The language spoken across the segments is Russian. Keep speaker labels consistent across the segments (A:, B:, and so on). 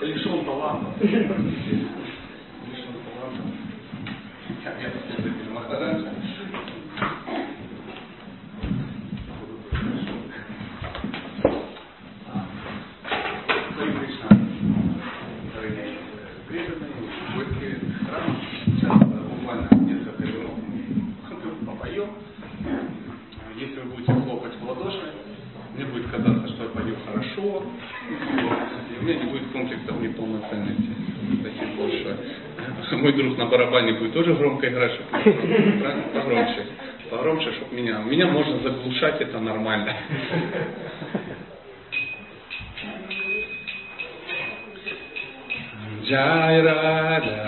A: лишен таланта. громко играть, чтобы погромче. Погромче, чтобы меня. Меня можно заглушать, это нормально. Jai Radha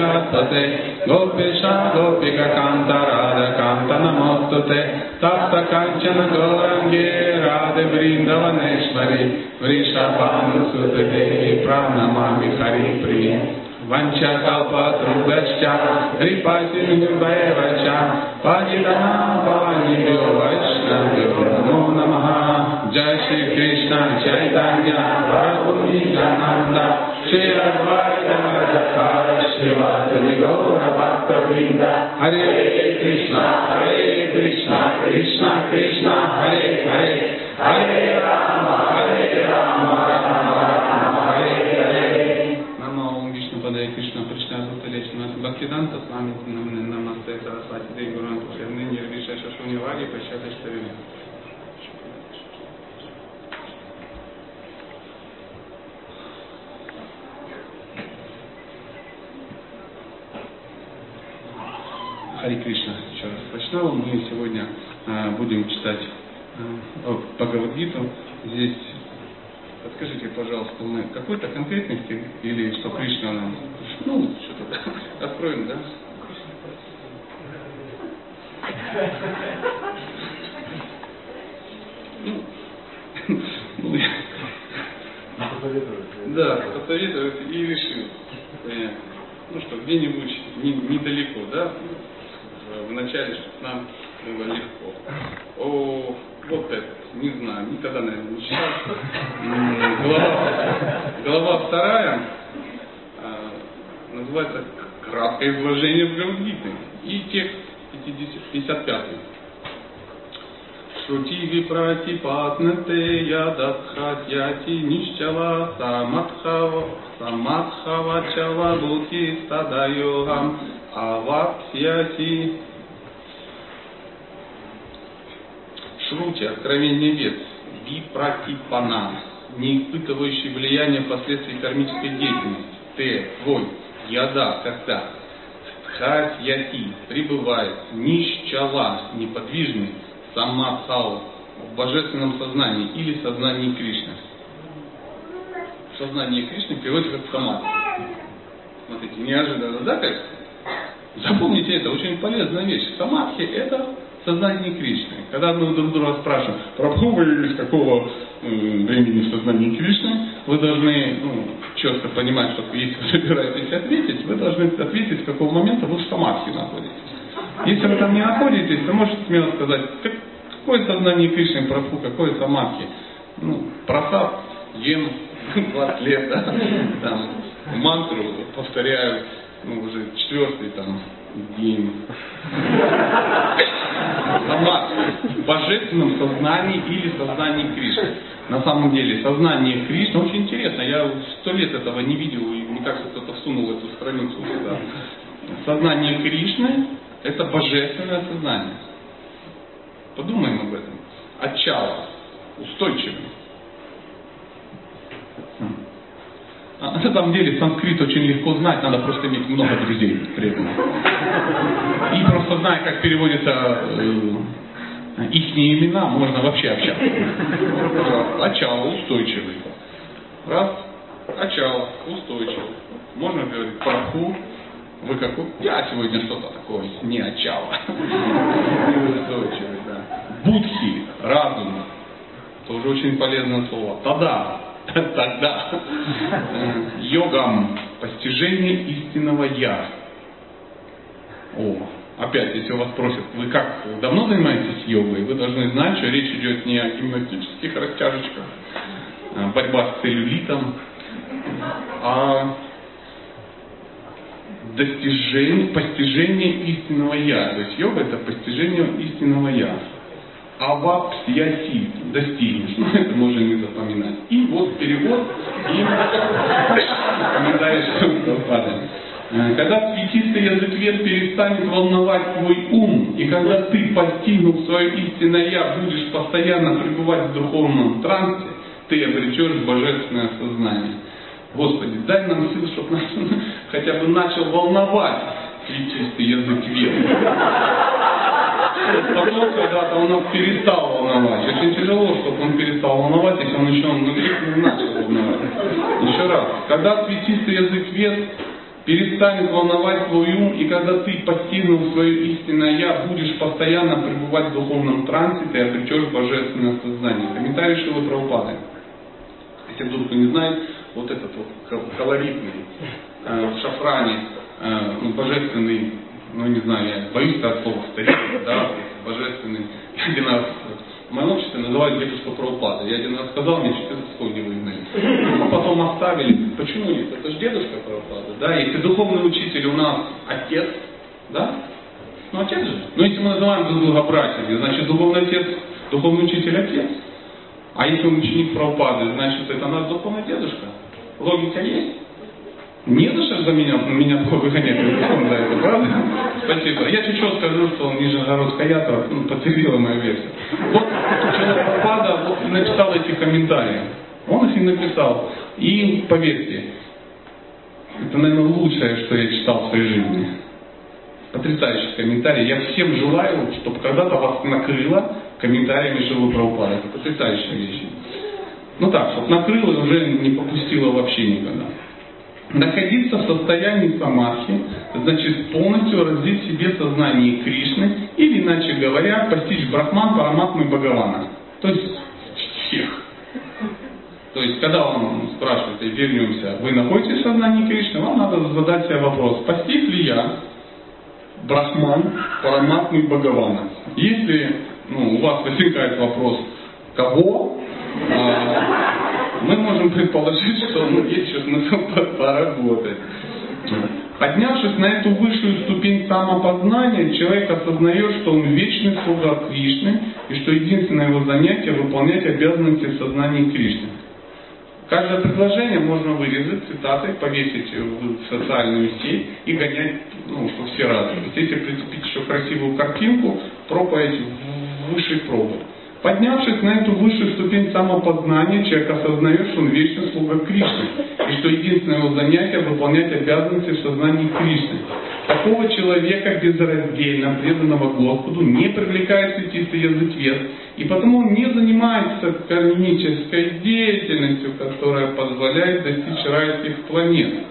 A: दीनवानु जगत्पते गोपेश गोपिकान्त राधकान्त नमोऽस्तु ते तप्त काञ्चन गौरङ्गे राधवृन्दवनेश्वरि वृषभानुसुते प्रणमामि हरिप्रिये वञ्चकल्पतृभश्च कृपासिन्धुभैव च पतितः पावनेभ्यो वैष्णवेभ्यो नमो नमः जय श्री Шиватали Гора Бхактавринда. Харе Кришна, Харе Кришна, Кришна Кришна, Харе Харе. Харе Рама, Харе Рама, Рама Рама, Харе Нама Ом Вишну Падай Кришна Пришна Бхакталечна Бхактиданта Свами Тинамне Намасте Сарасвати Дей Гуран Пушевны Нирвиша Шашуни Ваги Пащата Штавина. Хари Кришна, еще раз Вайшнава. Мы сегодня а, будем читать а, Бхагавадгиту. Здесь, подскажите, пожалуйста, мы какой-то конкретный стих или что Кришна нам... Ну, что-то откроем, да? Ну, ну. Да, посоветовать и решил. Понятно. Ну что, где-нибудь не, недалеко, да? Вначале, чтобы нам было легко. О, вот это, не знаю, никогда, наверное, не читал. Глава, глава вторая а, называется «Краткое изложение Бхагавадгиты». И текст 55. Шрути патнате ядадхатьяти нищава самадхава самадхавачава бути стадайогам авапсьяти Шрути, откровение вет, випратипана, не испытывающий влияние последствий кармической деятельности. Т, твой, яда, когда. Тхасьяти, пребывает, нищала, неподвижный, самадхау, в божественном сознании или сознании Кришны. Сознание Кришны переводится как самадхи. Смотрите, неожиданно, да, как? Запомните это, очень полезная вещь. Самадхи это сознание Кришны. Когда мы друг друга спрашиваем, Прабху, вы из какого времени в сознании Кришны, вы должны ну, четко понимать, что если вы собираетесь ответить, вы должны ответить, с какого момента вы в самадхи находитесь. Если вы там не находитесь, то можете смело сказать, как, какое сознание Кришны, Прабху, какое самадхи. Ну, просад ем 20 лет, да, там, мантру повторяю, ну, уже четвертый там день. Сама в божественном сознании или сознании Кришны. На самом деле, сознание Кришны очень интересно. Я сто лет этого не видел, и мне кажется, кто-то всунул эту страницу сюда. Сознание Кришны – это божественное сознание. Подумаем об этом. Отчало, устойчивый. А на самом деле санскрит очень легко знать, надо просто иметь много друзей при этом. И просто зная, как переводятся э, их имена, можно вообще общаться. Начало устойчивый. Раз, начало устойчивый. Можно говорить парху, Вы как я сегодня что-то такое не очало. Будхи, разум. Тоже очень полезное слово. Тада, тогда. Йогам, постижение истинного я. О, опять, если у вас спросят, вы как, давно занимаетесь йогой, вы должны знать, что речь идет не о гимнастических растяжечках, а борьба с целлюлитом, а достижение, постижение истинного я. То есть йога это постижение истинного я. Авапсияси, достигнешь. Ну, это можно не запоминать. И вот перевод и комментарий падает. Э, когда цветистый язык вет перестанет волновать твой ум, и когда ты, постигнув свое истинное Я, будешь постоянно пребывать в духовном трансе, ты обретешь божественное сознание. Господи, дай нам сил, чтобы нас хотя бы начал волновать цветистый язык вет. Потом когда-то он нас перестал волновать. Очень тяжело, чтобы он перестал волновать, если он еще внутри не начал волновать. Еще раз. Когда цветистый язык вет перестанет волновать твой ум, и когда ты, постигнув свое истинное Я, будешь постоянно пребывать в духовном трансе, ты обретешь божественное сознание. Комментарий Шилы Прабхупады. Если вдруг кто не знает, вот этот вот колоритный, э, в шафране, э, ну, божественный, ну не знаю, я боюсь от слова старик, да, божественный. Один раз в моем обществе называют дедушка Прабхупада. Я один раз сказал, мне 14 слоги выгнали. А потом оставили. Почему нет? Это же дедушка Прабхупада. Да, если духовный учитель у нас отец, да? Ну, отец же. Но если мы называем друг друга братьями, значит, духовный отец, духовный учитель отец. А если он ученик Прабхупады, значит, это наш духовный дедушка. Логика есть? Не за что за меня, меня выгонять за это, правда? Спасибо. Я чуть-чуть скажу, что он Нижегородская ятра ну, подтвердила мою версию. Вот человек Прабхупада написал эти комментарии. Он их и написал. И поверьте, это, наверное, лучшее, что я читал в своей жизни. Потрясающий комментарий. Я всем желаю, чтобы когда-то вас накрыло комментариями Шилы Прабхупада. Это потрясающая вещь. Ну так, чтобы накрыло и уже не попустило вообще никогда. Находиться в состоянии самадхи значит полностью развить в себе сознание Кришны или, иначе говоря, постичь Брахман, Параматму и Бхагавана. То есть всех. То есть, когда вам спрашивают, и вернемся, вы находитесь в сознании Кришны, вам надо задать себе вопрос, постиг ли я Брахман, Параматму и Бхагавана? Если ну, у вас возникает вопрос, кого, а, мы можем предположить, что ну, есть еще смысл поработать. Поднявшись на эту высшую ступень самопознания, человек осознает, что он вечный слуга Кришны, и что единственное его занятие – выполнять обязанности в сознании Кришны. Каждое предложение можно вырезать цитатой, повесить в социальную сеть и гонять, ну, чтобы все радовались. Если прицепить еще красивую картинку, проповедь в высшей пробы. Поднявшись на эту высшую ступень самопознания, человек осознает, что он вечный слуга Кришны, и что единственное его занятие – выполнять обязанности в сознании Кришны. Такого человека безраздельно преданного Господу не привлекает светистый язык вес, и потому он не занимается кармической деятельностью, которая позволяет достичь райских планет.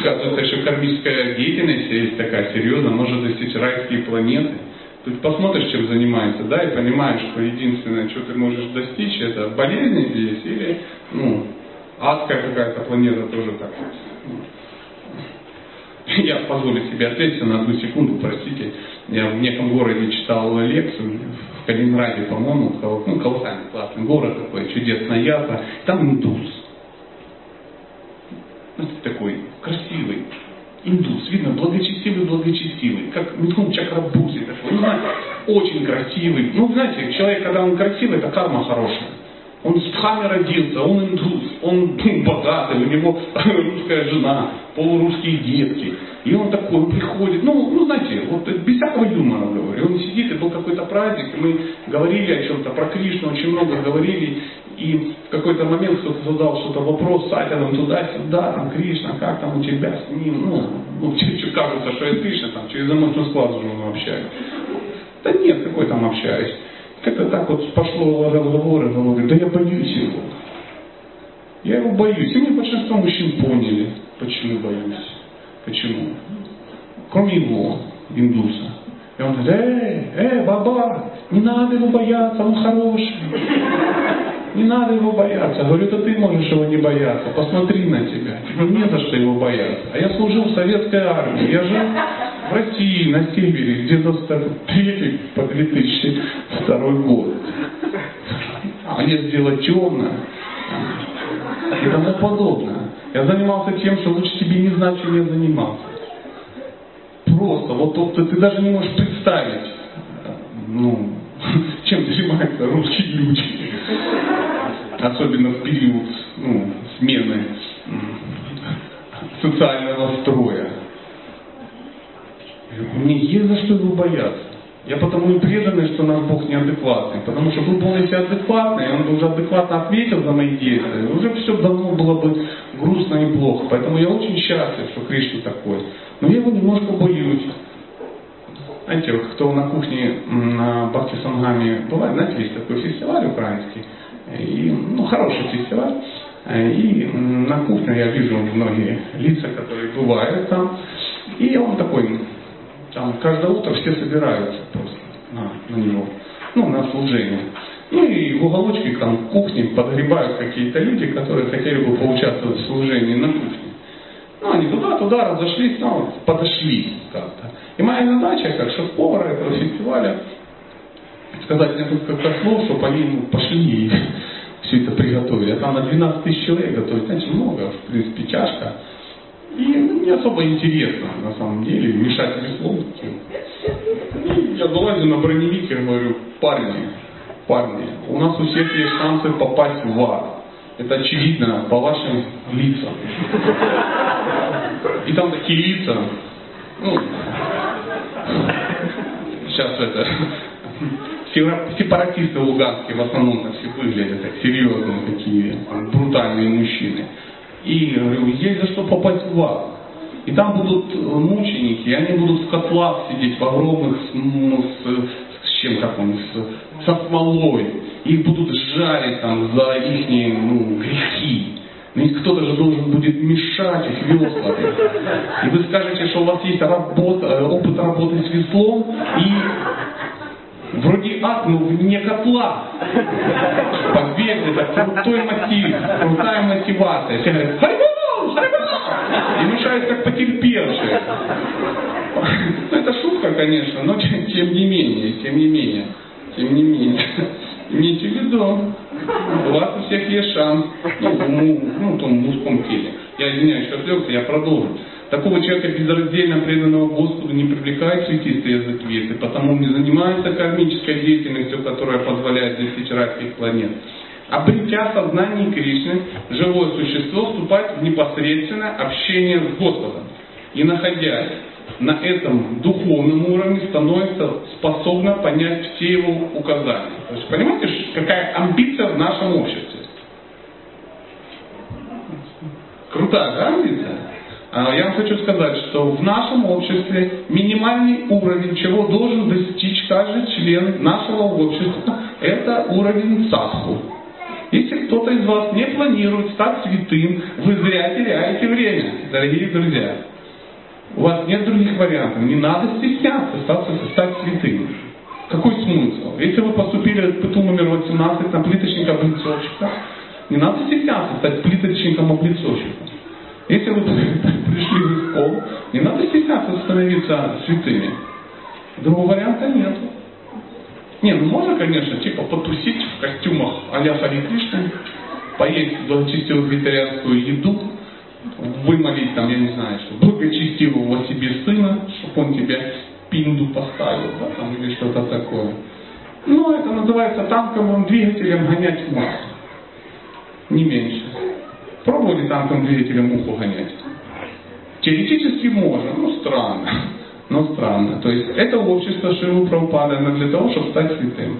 A: Оказывается, еще кармическая деятельность есть такая серьезная, может достичь райские планеты. Тут посмотришь, чем занимается, да, и понимаешь, что единственное, что ты можешь достичь, это болезни здесь или, ну, адская какая-то планета тоже так. Я позволю себе ответить на одну секунду, простите. Я в неком городе читал лекцию, в Калининграде, по-моему, ну, колоссальный классный город такой, чудесная ята. Там индус такой красивый, индус, видно, благочестивый, благочестивый, как Митхун Чакрабузи такой, ну, знаете, очень красивый. Ну, знаете, человек, когда он красивый, это карма хорошая. Он с Дхами родился, он индус, он ну, богатый, у него русская жена, полурусские детки. И он такой, он приходит, ну, ну знаете, вот без всякого юмора говорю. Он сидит, и был какой-то праздник, и мы говорили о чем-то, про Кришну очень много говорили, и в какой-то момент кто-то задал что-то вопрос сатином туда-сюда, там, Кришна, как там у тебя с ним, ну, ну чуть-чуть кажется, что я Кришна, там, через эмоциональный склад уже общаюсь. Да нет, какой там общаюсь. Как-то так вот пошло разговоры, он говорит, да я боюсь его. Я его боюсь. И мне большинство мужчин поняли, почему боюсь. Почему? Кроме его, индуса. И он говорит, эй, эй, баба, не надо его бояться, он хороший. Не надо его бояться. Говорю, это ты можешь его не бояться. Посмотри на тебя. Тебе не за что его бояться. А я служил в советской армии. Я жил в России, на севере, где-то с 3 по 2002 год. А лес дело темное и тому подобное. Я занимался тем, что лучше тебе не знать, чем я занимался. Просто, вот ты, ты даже не можешь представить, ну, чем занимаются русские люди. Особенно в период ну, смены социального строя. Мне есть за что его бояться. Я потому и преданный, что наш Бог неадекватный. Потому что был если адекватный, он бы уже адекватно ответил за мои действия, уже все давно было бы грустно и плохо. Поэтому я очень счастлив, что Кришна такой. Но я его немножко боюсь. Знаете, вот кто на кухне на Бхакти Сангаме бывает, знаете, есть такой фестиваль украинский, и, ну, хороший фестиваль. И на кухне я вижу многие лица, которые бывают там. И он такой, там каждое утро все собираются просто на, на него, ну, на служение. Ну и в уголочке там кухни подгребают какие-то люди, которые хотели бы поучаствовать в служении на кухне. Ну, они туда-туда разошлись, ну, подошли как-то. И моя задача, как шеф-повара этого фестиваля, сказать несколько слов, чтобы они ну, пошли и все это приготовили. А там на 12 тысяч человек готовить, значит, много, в принципе, тяжко. И не особо интересно, на самом деле, мешать веслом. Я залазю на броневик и говорю, парни, парни, у нас у всех есть шансы попасть в ад. Это очевидно по вашим лицам. И там такие лица, ну, сейчас это, сепаратисты луганские в основном так все выглядят, так серьезные такие, брутальные мужчины. И говорю, есть за что попасть в ад. И там будут мученики, и они будут в котлах сидеть в огромных, ну, с, с чем, как он, с, со смолой. Их будут жарить там за их ну, грехи. Ведь кто-то же должен будет мешать их веслами. И вы скажете, что у вас есть работа, э, опыт работы с веслом, и вроде ад, но вне котла. Поверьте, это крутой мотив, крутая мотивация. Все говорят, харибу, харибу! И мешают как потерпевшие. Ну, это шутка, конечно, но тем не менее, тем не менее, тем не менее. Имейте в виду, у вас у всех есть шанс, ну, в, ну, в мужском теле. Я извиняюсь, что отвлекся, я продолжу. Такого человека безраздельно преданного Господу не привлекает светистый язык весы, потому не занимается кармической деятельностью, которая позволяет достичь райских планет. Обретя сознание Кришны, живое существо вступает в непосредственное общение с Господом. И находясь на этом духовном уровне становится способна понять все его указания. То есть понимаете, какая амбиция в нашем обществе? Крутая да, амбиция? А, я вам хочу сказать, что в нашем обществе минимальный уровень, чего должен достичь каждый член нашего общества, это уровень садху. Если кто-то из вас не планирует стать святым, вы зря теряете время, дорогие друзья. У вас нет других вариантов. Не надо стесняться стать, святым. Какой смысл? Если вы поступили в ПТУ номер 18 на плиточника-облицовщика, не надо стесняться стать плиточником-облицовщиком. Если вы пришли в школу, не надо стесняться становиться святыми. Другого варианта нет. Не, ну можно, конечно, типа потусить в костюмах а-ля Хари поесть благочестивую вегетарианскую еду, вымолить там, я не знаю, что благочестивого себе сына, чтобы он тебе пинду поставил, да, там, или что-то такое. Ну, это называется танковым двигателем гонять муху. Не меньше. Пробовали танковым двигателем муху гонять? Теоретически можно, но странно. Но странно. То есть это общество Шивы Прабхупады для того, чтобы стать святым.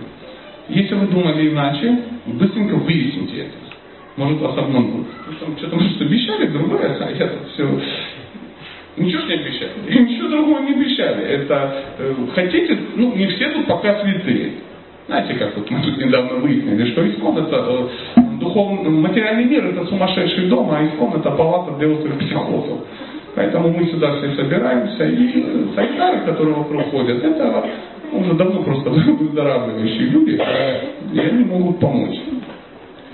A: Если вы думали иначе, быстренько выясните это может вас обмануть. Что-то, может, обещали другое, а я тут все... Ничего не обещали. И ничего другого не обещали. Это э, хотите, ну, не все тут пока святые. Знаете, как вот мы тут недавно выяснили, что Исмон это э, духовный, материальный мир это сумасшедший дом, а искон это палата для острых психозов. Поэтому мы сюда все собираемся, и сайкары, которые вокруг ходят, это уже давно просто выздоравливающие люди, и они могут помочь.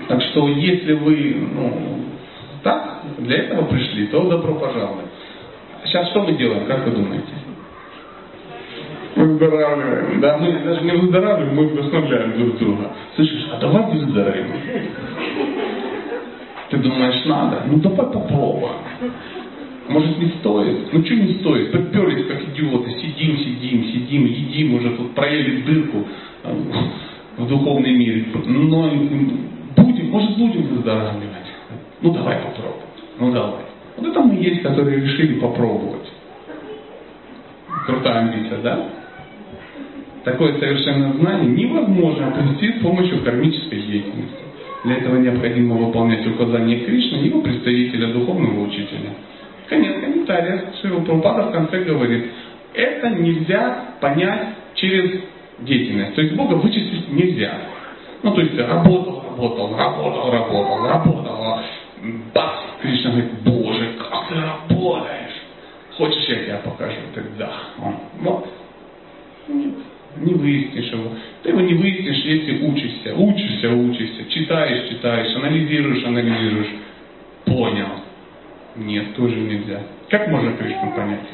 A: Так что если вы ну, так, для этого пришли, то добро пожаловать. Сейчас что мы делаем, как вы думаете? Выздоравливаем. Да, мы даже не выздоравливаем, мы вдохновляем друг друга. Слышишь, а давай выздоровеем. Ты думаешь, надо? Ну давай попробуем. Может не стоит? Ну что не стоит? Подперлись как идиоты, сидим, сидим, сидим, едим, уже тут проели дырку э, в духовный мир. Но будем, может будем выздоравливать. Ну давай попробуем. Ну давай. Вот это мы есть, которые решили попробовать. Крутая амбиция, да? Такое совершенное знание невозможно обрести с помощью кармической деятельности. Для этого необходимо выполнять указания Кришны его представителя, духовного учителя. Конец комментария. Шива Прабхупада в конце говорит, это нельзя понять через деятельность. То есть Бога вычислить нельзя. Ну, то есть работал, работал, работал, работал, работал. Бац! Кришна говорит, Боже, как ты работаешь? Хочешь, я тебе покажу? Ты да. Он, вот. Нет, не выяснишь его. Ты его не выяснишь, если учишься. Учишься, учишься. Читаешь, читаешь, анализируешь, анализируешь. Понял. Нет, тоже нельзя. Как можно Кришну понять?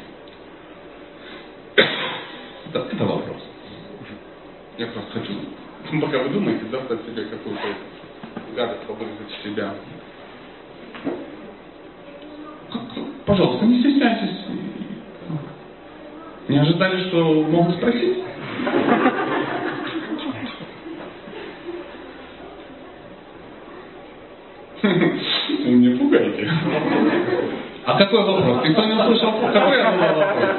A: Это, это вопрос. Я просто хочу, пока вы думаете, достать себе какую-то гадость побрызгать в себя. Пожалуйста, не стесняйтесь. Не ожидали, что могут спросить? Вы меня пугаете. А какой вопрос? Не услышал? Какой я задал вопрос?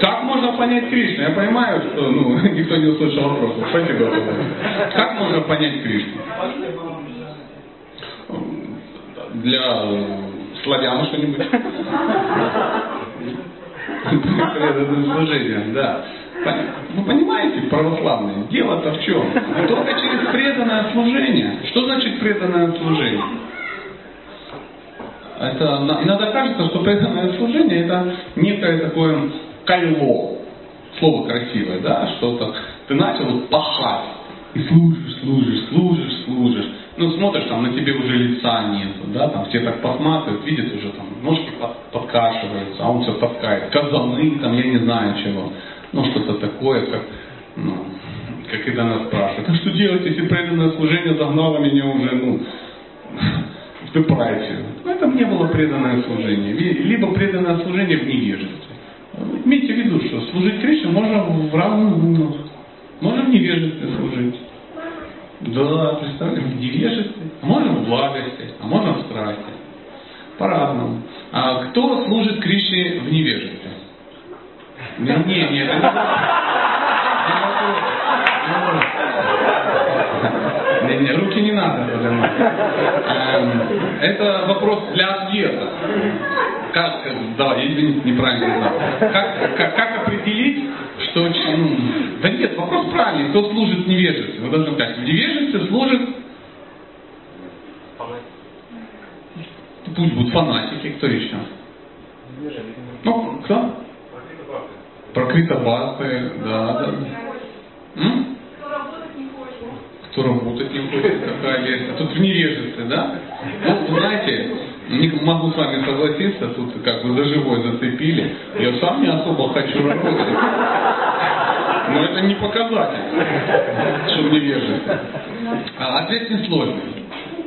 A: Как можно понять Кришну? Я понимаю, что ну, никто не услышал вопрос. Спасибо. Как можно понять Кришну? Для славяна что-нибудь? Служением, да. Вы понимаете, православные, дело-то в чем? Только через преданное служение. Что значит преданное служение? Это иногда кажется, что преданное служение это некое такое кайло. Слово красивое, да, что-то. Ты начал пахать. И служишь, служишь, служишь, служишь. Ну, смотришь, там на тебе уже лица нету, да, там все так посматривают, видят уже там, ножки под, подкашиваются, а он все таскает. Казаны, там, я не знаю чего ну, что-то такое, как, ну, как когда нас спрашивают, а что делать, если преданное служение загнало меня уже, ну, в депрессию? Ну, это мне было преданное служение. Либо преданное служение в невежестве. Имейте в виду, что служить Кришне можно в разных гунах. Можно в невежестве служить. Да, представляете, в невежестве. А можно в благости, а можно в страсти. По-разному. А кто служит Кришне в невежестве? Не, не, не, не, не, руки не надо поднимать. Эм, это вопрос для ответа. Как, давай, извините, неправильно сказал. Как, как, как определить, что... Ну, да нет, вопрос правильный. Кто служит в невежестве? Вы должны сказать, в невежестве служит... Пусть будут фанатики, кто еще? Ну, кто? Про критобасы, да, да. М? Кто работать не хочет, какая версия. Тут в невежестве, да? Ну, знаете, не могу с вами согласиться, тут как бы за живой зацепили. Я сам не особо хочу работать. Но это не показатель, что в невежестве. А ответ несложный.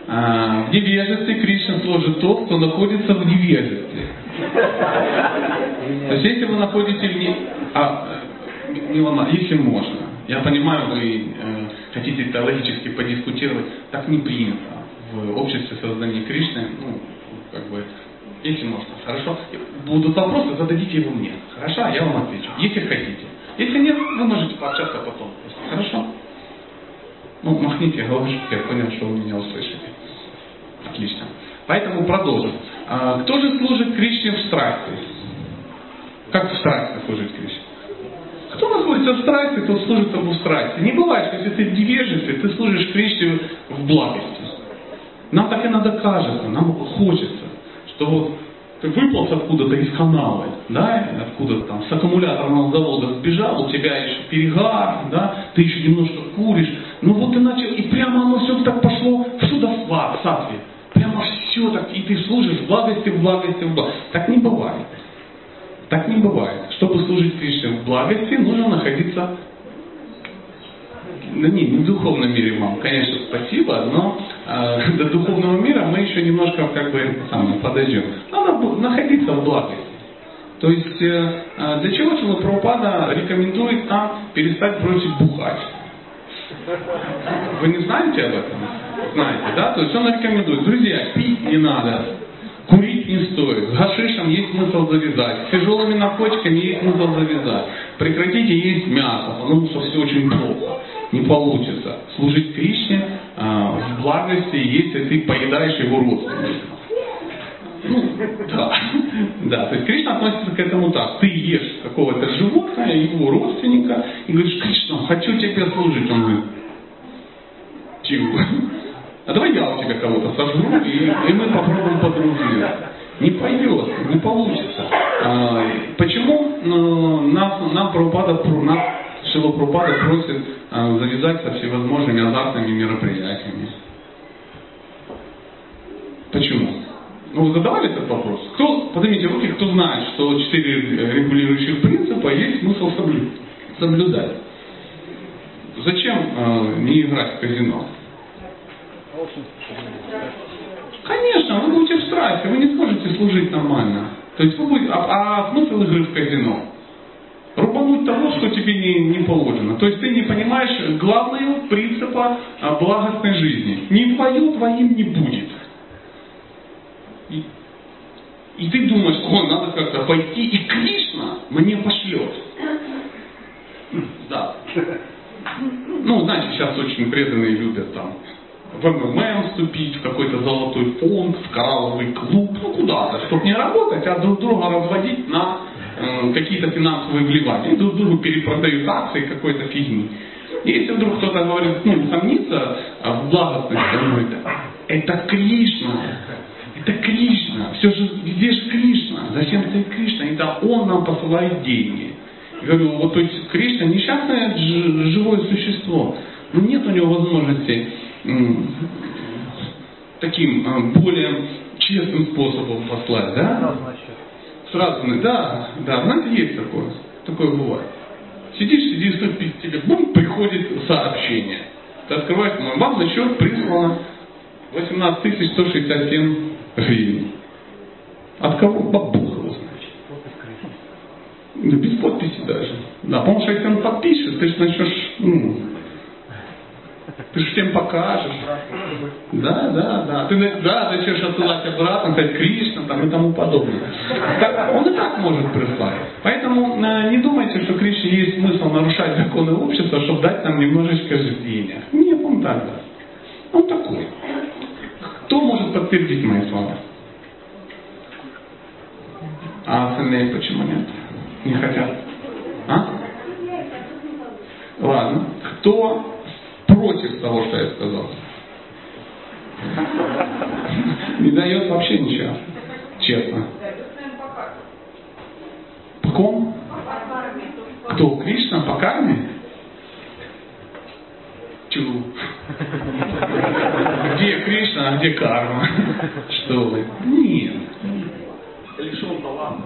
A: А, в невежестве Кришна служит тот, кто находится в невежестве. То есть если вы находите в не... А, ломать, если можно. Я понимаю, вы э, хотите теологически подискутировать, так не принято в обществе создания Кришны, ну, как бы, если можно. Хорошо? Будут вопросы, зададите его мне. Хорошо? Я вам отвечу. Если хотите. Если нет, вы можете пообщаться потом. Хорошо? Ну, махните головой, я понял, что вы меня услышали. Отлично. Поэтому продолжим. А, кто же служит Кришне в страсти? Как в страсти служить Кришне? Кто находится в страсти, то служит ему в страсти. Не бывает, что если ты в невежестве, ты служишь Кришне в благости. Нам так и надо кажется, нам хочется, что вот ты выполз откуда-то из канавы, да, откуда-то там с аккумуляторного завода сбежал, у тебя еще перегар, да, ты еще немножко куришь, ну вот ты начал, и прямо оно все так пошло в судосват, сатве. Прямо все так, и ты служишь в благости, в благости, в благости. Так не бывает. Так не бывает. Чтобы служить Кришне в благости, нужно находиться да не, не в духовном мире, мам, конечно, спасибо, но э, до духовного мира мы еще немножко как бы самое, подойдем. Надо находиться в благости. То есть э, э для чего Чила Прабхупада рекомендует нам перестать бросить бухать? Вы не знаете об этом? Знаете, да? То есть он рекомендует, друзья, пить не надо, курить не стоит, с гашишем есть смысл завязать, с тяжелыми наркотиками есть смысл завязать, прекратите есть мясо, потому что все очень плохо не получится. Служить Кришне а, в благости, если ты поедаешь его родственников. Ну, да. да. То есть Кришна относится к этому так. Ты ешь какого-то животного, его родственника, и говоришь, Кришна, хочу тебе служить. Он говорит, чего? А давай я у тебя кого-то сожру, и, и мы попробуем подружиться. Не пойдет, не получится. А, почему ну, нас, нам Прабхупада, нас Шила Прабхупада просит а, завязать со всевозможными азартными мероприятиями. Почему? Ну, вы задавали этот вопрос? Кто, поднимите руки, кто знает, что четыре регулирующих принципа есть смысл соблюдать. Зачем э, не играть в казино? Конечно, вы будете в страхе, вы не сможете служить нормально. То есть вы будете, а, а смысл игры в казино? Рубануть того, что тебе не, не положено. То есть ты не понимаешь главного принципа а, благостной жизни. Не твое твоим не будет. И, и ты думаешь, о, надо как-то пойти, и Кришна мне пошлет. Да. Ну, знаете, сейчас очень преданные любят там в МММ вступить, в какой-то золотой фонд, в коралловый клуб, ну куда-то, чтобы не работать, а друг друга разводить на Э, какие-то финансовые вливания, друг другу перепродают акции какой-то фигни. И если вдруг кто-то говорит, ну, сомнится в благостности, он говорит, это Кришна, это Кришна, все же, где же Кришна? Зачем ты Кришна? Это Он нам посылает деньги. Я говорю, вот то есть Кришна несчастное живое существо, но нет у него возможности таким э, более честным способом послать, да? Сразу, да, да, знаете, есть такое. Такое бывает. Сидишь, сидишь, тебе бум, приходит сообщение. Ты открываешь, мой вам на счет прислано 18 167 гривен. От кого? Его знает. Да без подписи даже. Да, потому что если он подпишет, ты же начнешь, ну, ты же всем покажешь. Да, да, да. Ты да, начнешь отсылать обратно, сказать Кришна там, и тому подобное. Так, он и так может прислать. Поэтому э, не думайте, что Кришне есть смысл нарушать законы общества, чтобы дать нам немножечко денег. Нет, он так даст. Он такой. Кто может подтвердить мои слова? А остальные почему нет? Не хотят? А? Ладно. Кто против того, что я сказал. Не дает вообще ничего. Честно. По ком? Кто? Кришна? По карме? Чу. Где Кришна, а где карма? Что вы? Нет.
B: Лишен таланта.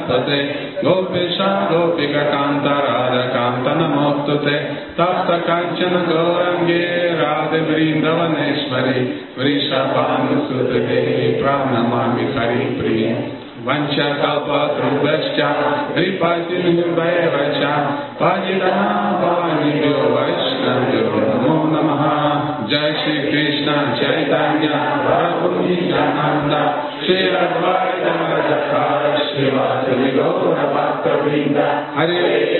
A: जगत्पते गोपेशा गोपिकान्त राधकान्त नमोऽस्तु ते तप्त काञ्चन गौरङ्गे राधे वृन्दवनेश्वरि वृषभानुसुते प्रणमामि हरिप्रिये वञ्चकल्पतृभश्च कृपसिन्धुभैव च पतितनापानिभ्यो वैष्णव्यो नमो جائے شری کرشن چیتانیہ جاناندا شری گوند ہرے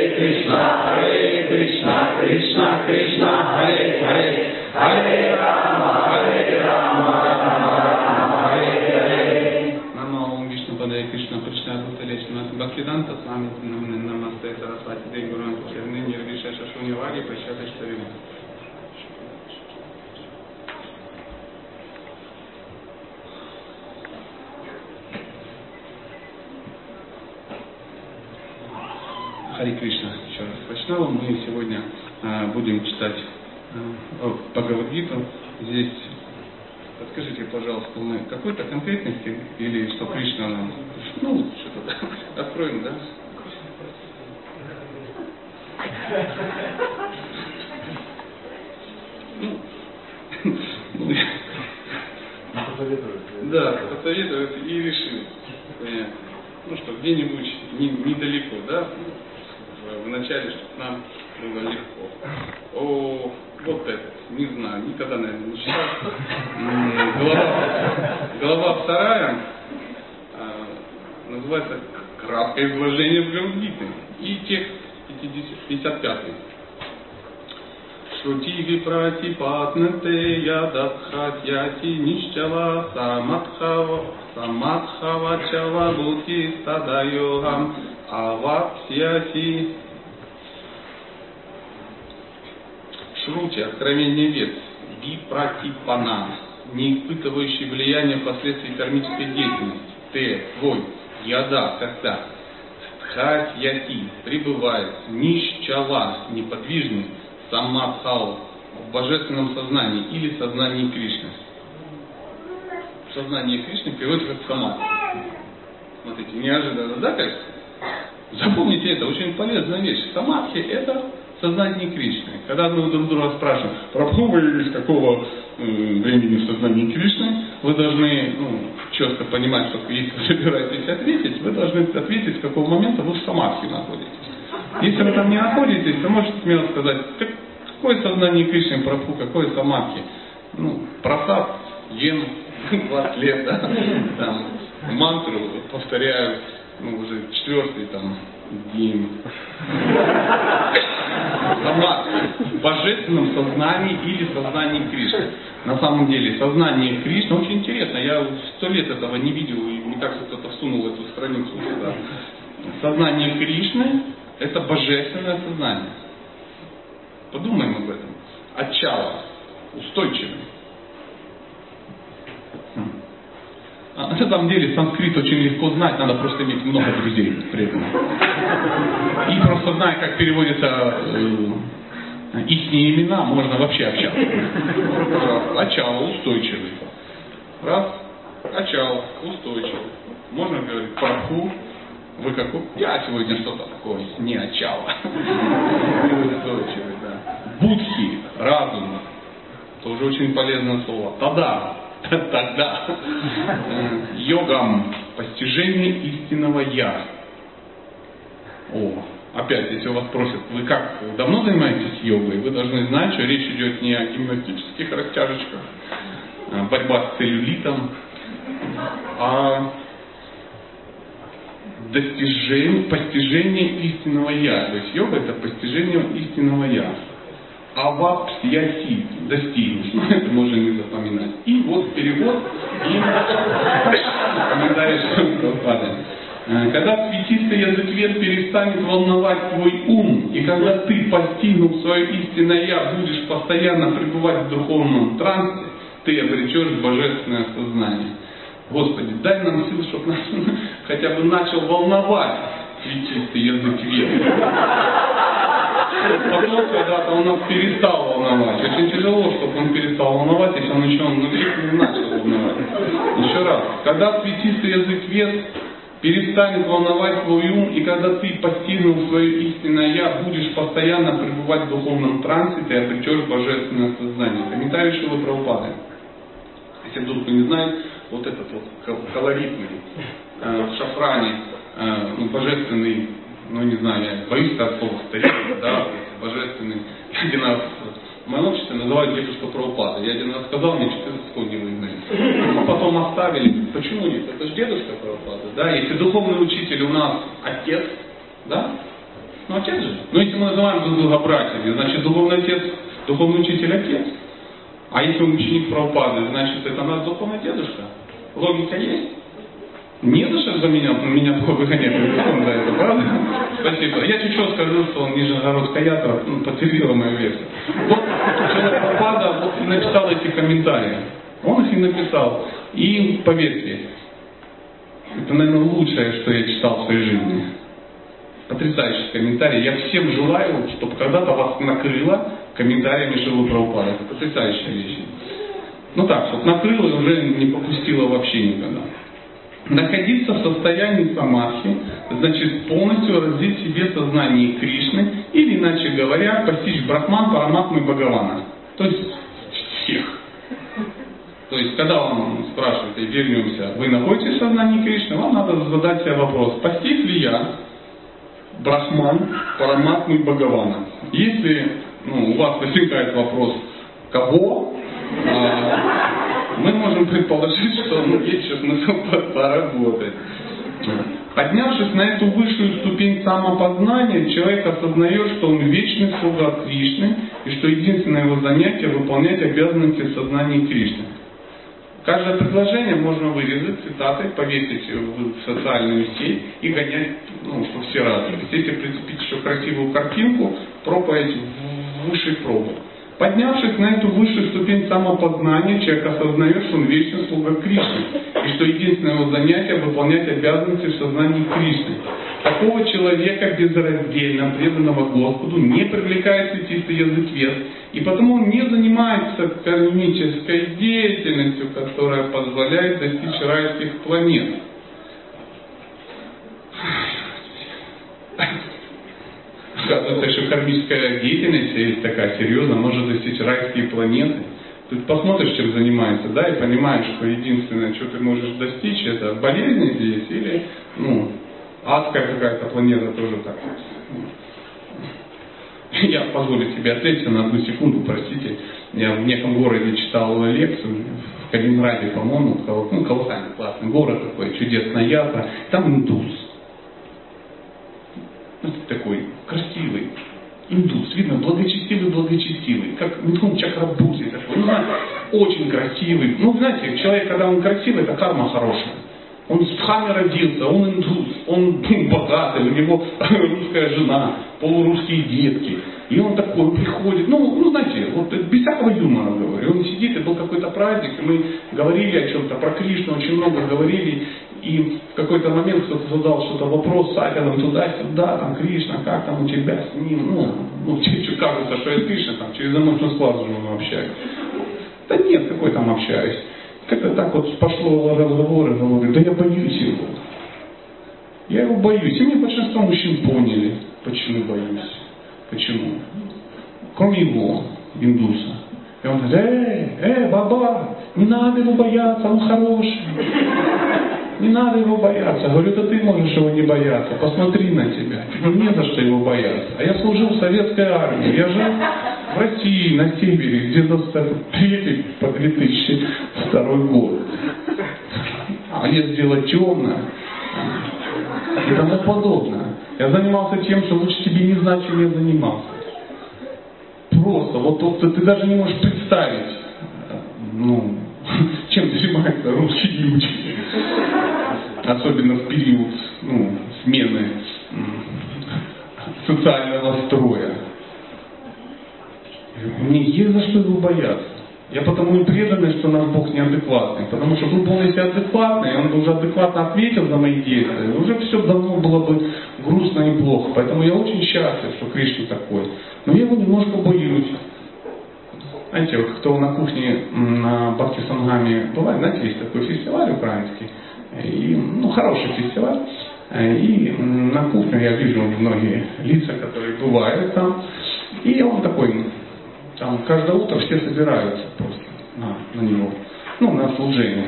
A: کرشن ہرے کرشن کرشن کرشن ہرے ہرے ہرے رام ہرے رام رام رام ہرے Бхактиданта с вами Намасте Сарасвати Дегуран Пушевны Нирвиша Шашуниваги Пачата Штавина. Хари Кришна, еще раз Вайшнава. Мы сегодня а, будем читать а, Бхагавадгиту. Здесь подскажите, пожалуйста, мы какой-то конкретный стих или что Кришна нам, ну, что-то откроем, да? Ну, да, посоветовать и решил. Понятно. Ну что, где-нибудь не, недалеко, да? В начале, чтобы нам было легко. О, вот этот, не знаю, никогда, наверное, не читал. М, Глава, глава вторая а, называется «Краткое изложение Бхагавадгиты». И текст 50, 55. Шрути випратипатнате ядадхатьяти нищала самадхава самадхавачава бути стадайогам авапсьяти. Шрути, откровение вет, випратипана, не испытывающий влияние последствий кармической деятельности. Т, твой, яда, когда. Стхатьяти, пребывает, нищала, неподвижный, самадхау, в божественном сознании или сознании Кришны. Сознание Кришны переводится как самадхи. Смотрите, неожиданно, да, как? Запомните это, очень полезная вещь. Самадхи – это сознание Кришны. Когда мы друг друга спрашиваем, Прабху, вы из какого э, времени в сознании Кришны, вы должны ну, четко понимать, что если вы собираетесь ответить, вы должны ответить, с какого момента вы в самадхи находитесь. Если вы там не находитесь, то можете смело сказать, как, какое сознание Кришны, Прабху, какое самадхи. Ну, просад, ем 20 лет, да, там, мантру повторяю, ну, уже четвертый там день. Сама в божественном сознании или сознании Кришны. На самом деле, сознание Кришны очень интересно. Я сто лет этого не видел, и мне кажется, кто-то всунул эту страницу сюда. Сознание Кришны – это божественное сознание. Подумаем об этом. Отчало, устойчивый. А на самом деле санскрит очень легко знать, надо просто иметь много друзей при этом. И просто зная, как переводятся э, их имена, можно вообще общаться. Пожалуйста, Ачава, устойчивый. Раз, Ачава, устойчивый. Можно говорить Прабху, Вы как, я сегодня что-то такое не очало. Неустойчивый, да. Будхи, разум, тоже очень полезное слово. Тада, тогда. Йогам, постижение истинного я. О, опять, если у вас спросят, вы как, давно занимаетесь йогой, вы должны знать, что речь идет не о гимнастических растяжечках, а борьба с целлюлитом, а достижение, постижение истинного Я. То есть йога это постижение истинного Я. Авапсьяси, достигнешь. Ну, это можно не запоминать. И вот перевод и комментарий Прабхупады. Э, когда цветистый язык перестанет волновать твой ум, и когда ты, постигнув свое истинное Я, будешь постоянно пребывать в духовном трансе, ты обречешь божественное сознание. Господи, дай нам сил, чтобы нас хотя бы начал волновать цветистый язык веры. Потом когда-то он нас перестал волновать. Очень тяжело, чтобы он перестал волновать, если он еще внутри не начал волновать. Еще раз. Когда цветистый язык вес перестанет волновать твой ум, и когда ты, постигнул свое истинное Я, будешь постоянно пребывать в духовном трансе, ты обретешь божественное сознание. Комментарий Шилы Прабхупады. Если вдруг кто не знает, вот этот вот колоритный, э, в шафране, э, ну, божественный, ну не знаю, я боюсь от слова старик, да, божественный. Я один раз в моем обществе называют дедушка Прабхупада. Я один раз сказал, мне 14 секунд не выгнали. А потом оставили. Почему нет? Это же дедушка Прабхупада, да? Если духовный учитель у нас отец, да? Ну отец же. Но если мы называем друг друга братьями, значит духовный отец, духовный учитель отец. А если он ученик Прабхупады, значит это наш духовный дедушка. Логика есть? Не за что за меня, меня выгоняет за это, правда? Спасибо. Я чуть-чуть скажу, что он Нижегородская ятра ну, подтвердила мою версию. Вот человек Прабхупада вот, написал эти комментарии. Он их и написал. И поверьте, это, наверное, лучшее, что я читал в своей жизни. Потрясающий комментарий. Я всем желаю, чтобы когда-то вас накрыло комментариями Шилы Прабхупада. Это потрясающая вещь. Ну так, чтобы накрыло и уже не попустило вообще никогда. Находиться в состоянии самадхи, значит полностью развить в себе сознание Кришны, или иначе говоря, постичь Брахман, Параматму и Бхагавана. То есть всех. То есть, когда вам спрашивают, и вернемся, вы находитесь в сознании Кришны, вам надо задать себе вопрос, постиг ли я Брахман, Параматму и Бхагавана? Если ну, у вас возникает вопрос, кого, мы можем предположить, что есть еще смысл поработать. Поднявшись на эту высшую ступень самопознания, человек осознает, что он вечный слуга Кришны, и что единственное его занятие – выполнять обязанности в сознании Кришны. Каждое предложение можно вырезать цитатой, повесить в социальную сеть и гонять, ну, что все радовались. Если прицепить еще красивую картинку, проповедь в высшей пробы. Поднявшись на эту высшую ступень самопознания, человек осознает, что он вечный слуга Кришны, и что единственное его занятие – выполнять обязанности в сознании Кришны. Такого человека безраздельно преданного Господу не привлекает светистый язык вес, и потому он не занимается кармической деятельностью, которая позволяет достичь райских планет. Оказывается, что кармическая деятельность есть такая серьезная, может достичь райские планеты. Тут посмотришь, чем занимается, да, и понимаешь, что единственное, что ты можешь достичь, это болезни здесь или, ну, адская какая-то планета тоже так. Я позволю себе ответить на одну секунду, простите. Я в неком городе читал лекцию, в Калининграде, по-моему, ну, колоссальный классный город такой, чудесная ятра. Там индус ну, такой красивый, индус, видно, благочестивый, благочестивый, как Митхун Чакрабузи такой, ну, очень красивый. Ну, знаете, человек, когда он красивый, это карма хорошая. Он с Дхами родился, он индус, он богатый, у него русская жена, полурусские детки. И он такой приходит, ну, ну знаете, вот без всякого юмора говорю. Он сидит, и был какой-то праздник, и мы говорили о чем-то, про Кришну очень много говорили, и в какой-то момент кто-то задал что-то, вопрос Сатином туда-сюда, там, Кришна, как там у тебя с ним, ну, ну, чуть-чуть кажется, что я Кришна, там, через эмоциональный склад с женой общаюсь. Да нет, какой там общаюсь. Как-то так вот пошло разговор, и он говорит, да я боюсь его. Я его боюсь. И мне большинство мужчин поняли, почему боюсь. Почему? Кроме его, индуса. И он говорит, эй, эй, баба, не надо его бояться, он хороший. Не надо его бояться. Говорю, да ты можешь его не бояться. Посмотри на тебя. Не за что его бояться. А я служил в советской армии. Я жил в России, на севере, где 93 по 2002 год. А лес дело темное и тому подобное. Я занимался тем, что лучше тебе не знать, чем я занимался. Просто, вот, вот ты даже не можешь представить, ну, чем занимается русский люди. Особенно в период ну, смены социального строя. Мне есть за что его бояться. Я потому и преданный, что наш Бог неадекватный. Потому что был бы он если адекватный, он бы уже адекватно ответил за мои действия, уже все давно было бы грустно и плохо. Поэтому я очень счастлив, что Кришна такой. Но я его немножко боюсь. Знаете, вот кто на кухне на Бхакти Сангаме бывает, знаете, есть такой фестиваль украинский, и, ну, хороший фестиваль, и на кухне я вижу многие лица, которые бывают там, и он такой, там каждое утро все собираются просто на, на него, ну, на служение.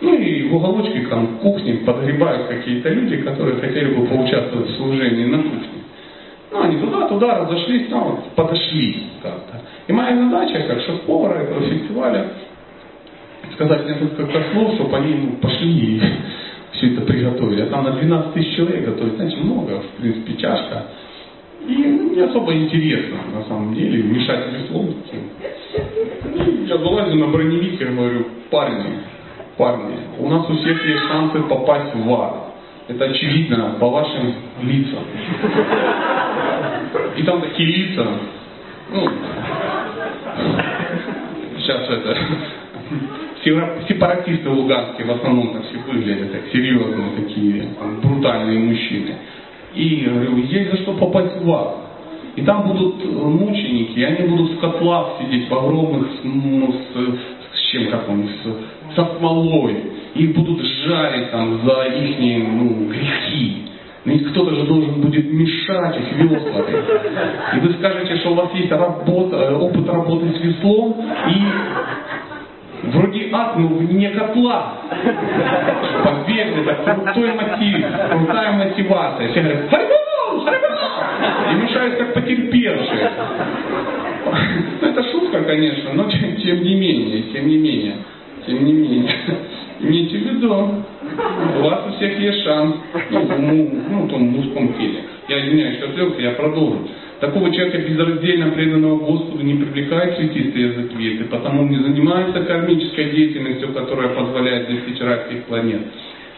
A: Ну и в уголочке там кухни подгребают какие-то люди, которые хотели бы поучаствовать в служении на кухне. Ну, они туда-туда разошлись, ну, вот, подошли как-то. И моя задача, как шеф-повара этого фестиваля, сказать несколько слов, чтобы они ну, пошли и все это приготовили. А там на 12 тысяч человек готовить, знаете, много, в принципе, тяжко. И не особо интересно, на самом деле, мешать веслом. Я залазю на броневик и говорю, парни, парни, у нас у всех есть шансы попасть в ад. Это очевидно по вашим лицам. И там такие лица, ну, сейчас это, сепаратисты луганские в основном так все выглядят, так серьезные такие, там, брутальные мужчины. И говорю, есть за что попасть в ад. И там будут мученики, и они будут в котлах сидеть в огромных, ну, с, с чем, как он, с, со смолой. Их будут жарить там за их ну, грехи. Ведь кто-то же должен будет мешать их веслами. И вы скажете, что у вас есть работа, опыт работы с веслом, и вроде ад, но вне котла. Поверьте, это крутой мотив, крутая мотивация. Все говорят, харибол, харибол! И мешают как потерпевшие. Ну, это шутка, конечно, но тем не менее, тем не менее, тем не менее. Имейте в виду, у вас у всех есть шанс, ну, ну, ну в том мужском теле. Я извиняюсь, что отвлекся, я продолжу. Такого человека безраздельно преданного Господу не привлекает цветистые языки, потому он не занимается кармической деятельностью, которая позволяет достичь райских планет.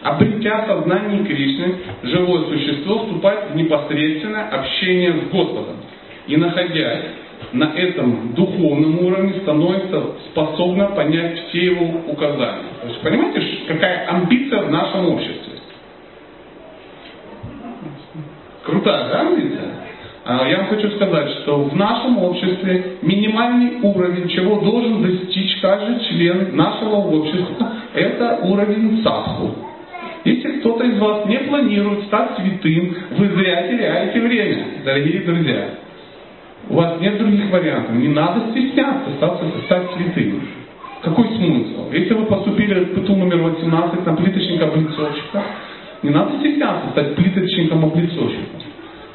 A: Обретя сознание Кришны, живое существо вступает в непосредственное общение с Господом. И находясь на этом духовном уровне становится способна понять все его указания. То есть понимаете, какая амбиция в нашем обществе? Крутая, да, амбиция? А, я вам хочу сказать, что в нашем обществе минимальный уровень, чего должен достичь каждый член нашего общества, это уровень садху. Если кто-то из вас не планирует стать святым, вы зря теряете время, дорогие друзья. У вас нет других вариантов. Не надо стесняться стать, святым. Какой смысл? Если вы поступили в ПТУ номер 18 на плиточника-облицовщика, не надо стесняться стать плиточником-облицовщиком.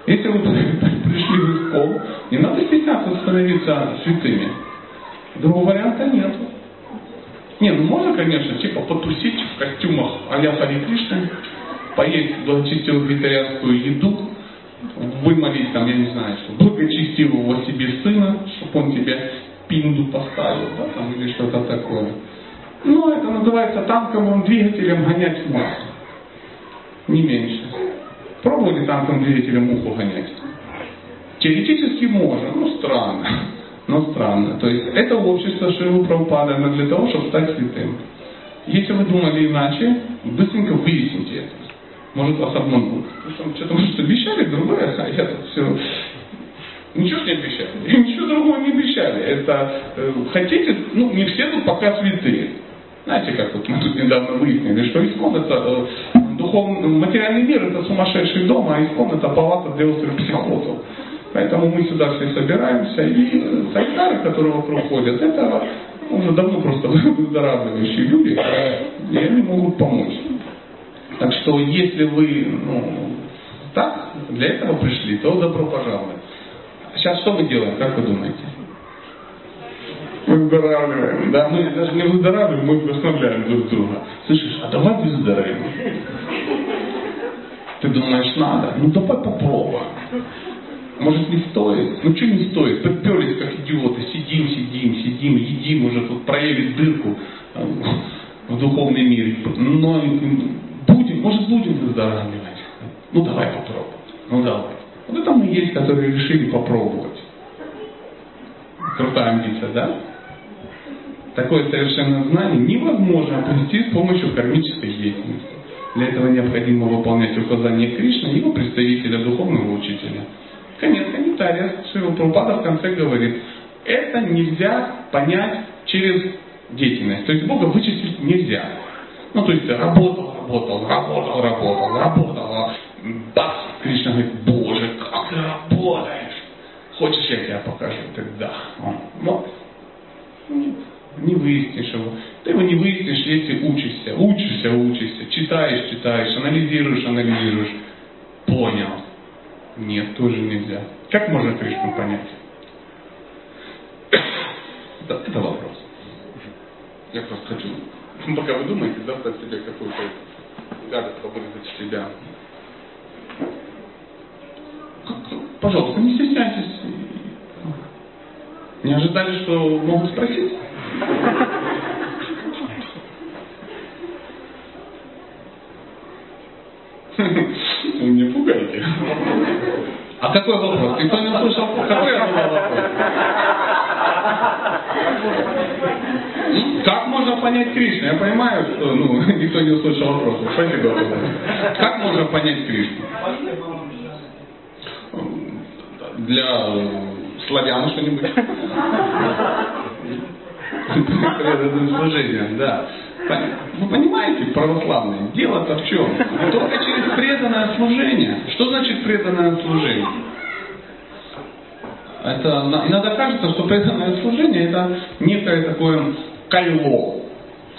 A: Если вы пришли в испол, не надо стесняться становиться святыми. Другого варианта нет. Не, ну можно, конечно, типа потусить в костюмах а-ля Хари Кришны, поесть благочестивую вегетарианскую еду, вымолить там, я не знаю, что благочестивого себе сына, чтобы он тебе пинду поставил, да, там, или что-то такое. Ну, это называется танковым двигателем гонять массу. Не меньше. Пробовали танковым двигателем муху гонять? Теоретически можно, но странно. Но странно. То есть это общество Шиву Прабхупада для того, чтобы стать святым. Если вы думали иначе, быстренько выясните это может вас обмануть. Что-то, может, обещали другое, а я тут все... Ничего не обещали. И ничего другого не обещали. Это э, хотите, ну, не все тут пока святые. Знаете, как вот мы тут недавно выяснили, что искон это э, духовный, материальный мир это сумасшедший дом, а искон это палата для острых психозов. Поэтому мы сюда все собираемся, и санитары, которые вокруг ходят, это уже давно просто выздоравливающие люди, и они могут помочь. Так что если вы ну, так, для этого пришли, то добро пожаловать. Сейчас что мы делаем, как вы думаете? Выздоравливаем. Да, мы даже не выздоравливаем, мы вдохновляем друг друга. Слышишь, а давай выздоровеем. Ты думаешь, надо? Ну давай попробуем. Может не стоит? Ну что не стоит? Приперлись как идиоты, сидим, сидим, сидим, едим, уже тут проели дырку э, в духовный мир. Но будем, может будем выздоравливать. Ну давай попробуем. Ну давай. Вот это мы есть, которые решили попробовать. Крутая амбиция, да? Такое совершенное знание невозможно обрести с помощью кармической деятельности. Для этого необходимо выполнять указания Кришны его представителя, духовного учителя. Конец комментария. Шива Прабхупада в конце говорит, это нельзя понять через деятельность. То есть Бога вычислить нельзя. Ну, то есть работал, работал, работал, работал, работал. Бац, Кришна говорит, Боже, как ты работаешь? Хочешь, я тебе покажу? Тогда. Вот. Нет не выяснишь его. Ты его не выяснишь, если учишься. Учишься, учишься. Читаешь, читаешь, анализируешь, анализируешь. Понял. Нет, тоже нельзя. Как можно Кришну понять? Это, это вопрос. Я просто хочу, пока вы думаете, заставить себе какую-то гадость побрызгать в себя. Пожалуйста, не стесняйтесь. Не ожидали, что могут спросить? Вы меня пугаете. А какой вопрос? Никто не услышал, какой вопрос? Как можно понять Кришну? Я понимаю, что ну, никто не услышал вопрос. Спасибо. Как можно понять Кришну? Для славян что-нибудь? служением, да. Вы понимаете, православные, дело-то в чем? Только через преданное служение. Что значит преданное служение? Это иногда кажется, что преданное служение это некое такое кайло.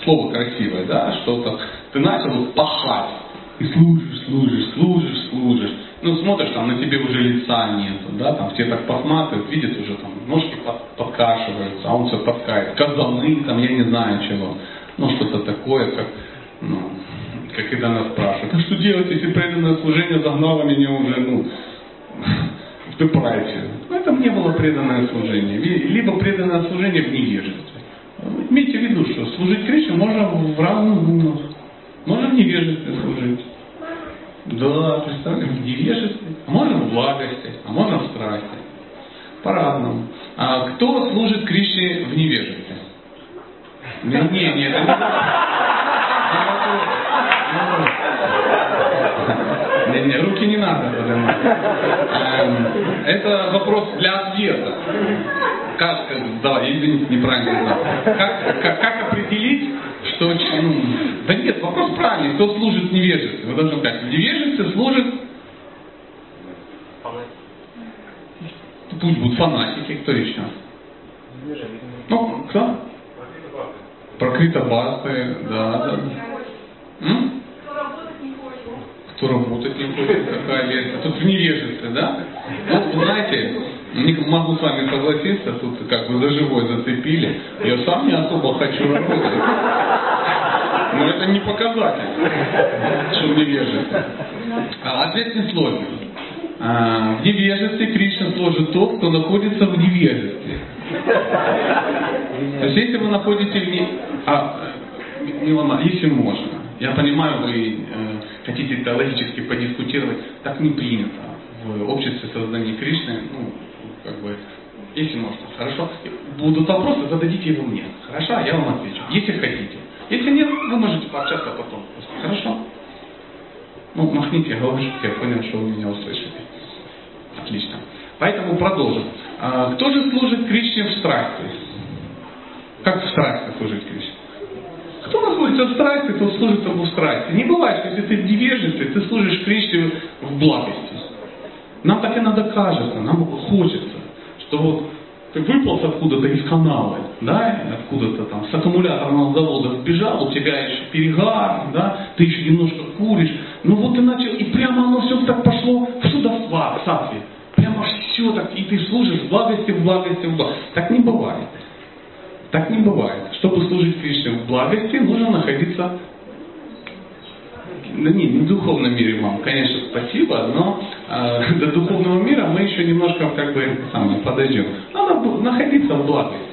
A: Слово красивое, да, что-то. Ты начал пахать. И служишь, служишь, служишь, служишь. Ну, смотришь, там на тебе уже лица нету, да, там все так посматривают, видят уже там, ножки под, подкашиваются, а он все подкает. Казаны, там, я не знаю чего. Ну, что-то такое, как, ну, как когда нас спрашивают, а что делать, если преданное служение загнало меня уже, ну, в депрессию? Ну, это не было преданное служение. Либо преданное служение в невежестве. Имейте в виду, что служить Кришне можно в разных гунах. Можно в невежестве служить. Да, представляете, в невежестве, а можно в благости, а можно в страсти. По-разному. А кто служит Кришне в невежестве? Не, не, не, это не, не, руки не надо поднимать. Эм, это вопрос для ответа. Как, да, извините, неправильно. Как, как, как определить, что, ну, да нет, вопрос правильный, кто служит в невежестве? Вы должны сказать, в невежестве служит Пусть будут фанатики, кто еще? Ну, кто? Прокрыто басы, да, да. М? Кто работать не хочет, какая версия. Тут в невежестве, да? Вы знаете, не могу с вами согласиться, тут как бы за живой зацепили. Я сам не особо хочу работать. Но это не показатель, что в. А ответ несложный. А, в невежестве Кришна служит тот, кто находится в невежестве. То есть если вы находитесь в не... а, Милана, если можно, я понимаю, вы э, хотите теологически подискутировать, так не принято в обществе создания Кришны, ну, как бы, если можно, хорошо. Будут вопросы, зададите его мне. Хорошо, я вам отвечу. Если хотите. Если нет, вы можете пообщаться потом. Хорошо? Ну, махните головой, я понял, что вы меня услышали. Отлично. Поэтому продолжим. А, кто же служит Кришне в страсти? Как в страсти служить Кришне? Кто находится служится страсти, то служится в страсти. Не бывает, что если ты в невежестве, ты служишь Кришне в благости. Нам так иногда кажется, нам хочется, что вот ты выполз откуда-то из канала, да, откуда-то там с аккумуляторного завода сбежал, у тебя еще перегар, да, ты еще немножко куришь, ну вот ты начал, и прямо оно все так пошло в судосва, в сатве. Прямо все так, и ты служишь в благости, в благости, в благости. Так не бывает. Так не бывает. Чтобы служить Кришне в благости, нужно находиться да не, не в духовном мире, мам, конечно, спасибо, но э, до духовного мира мы еще немножко как бы самое, подойдем. Надо находиться в благости.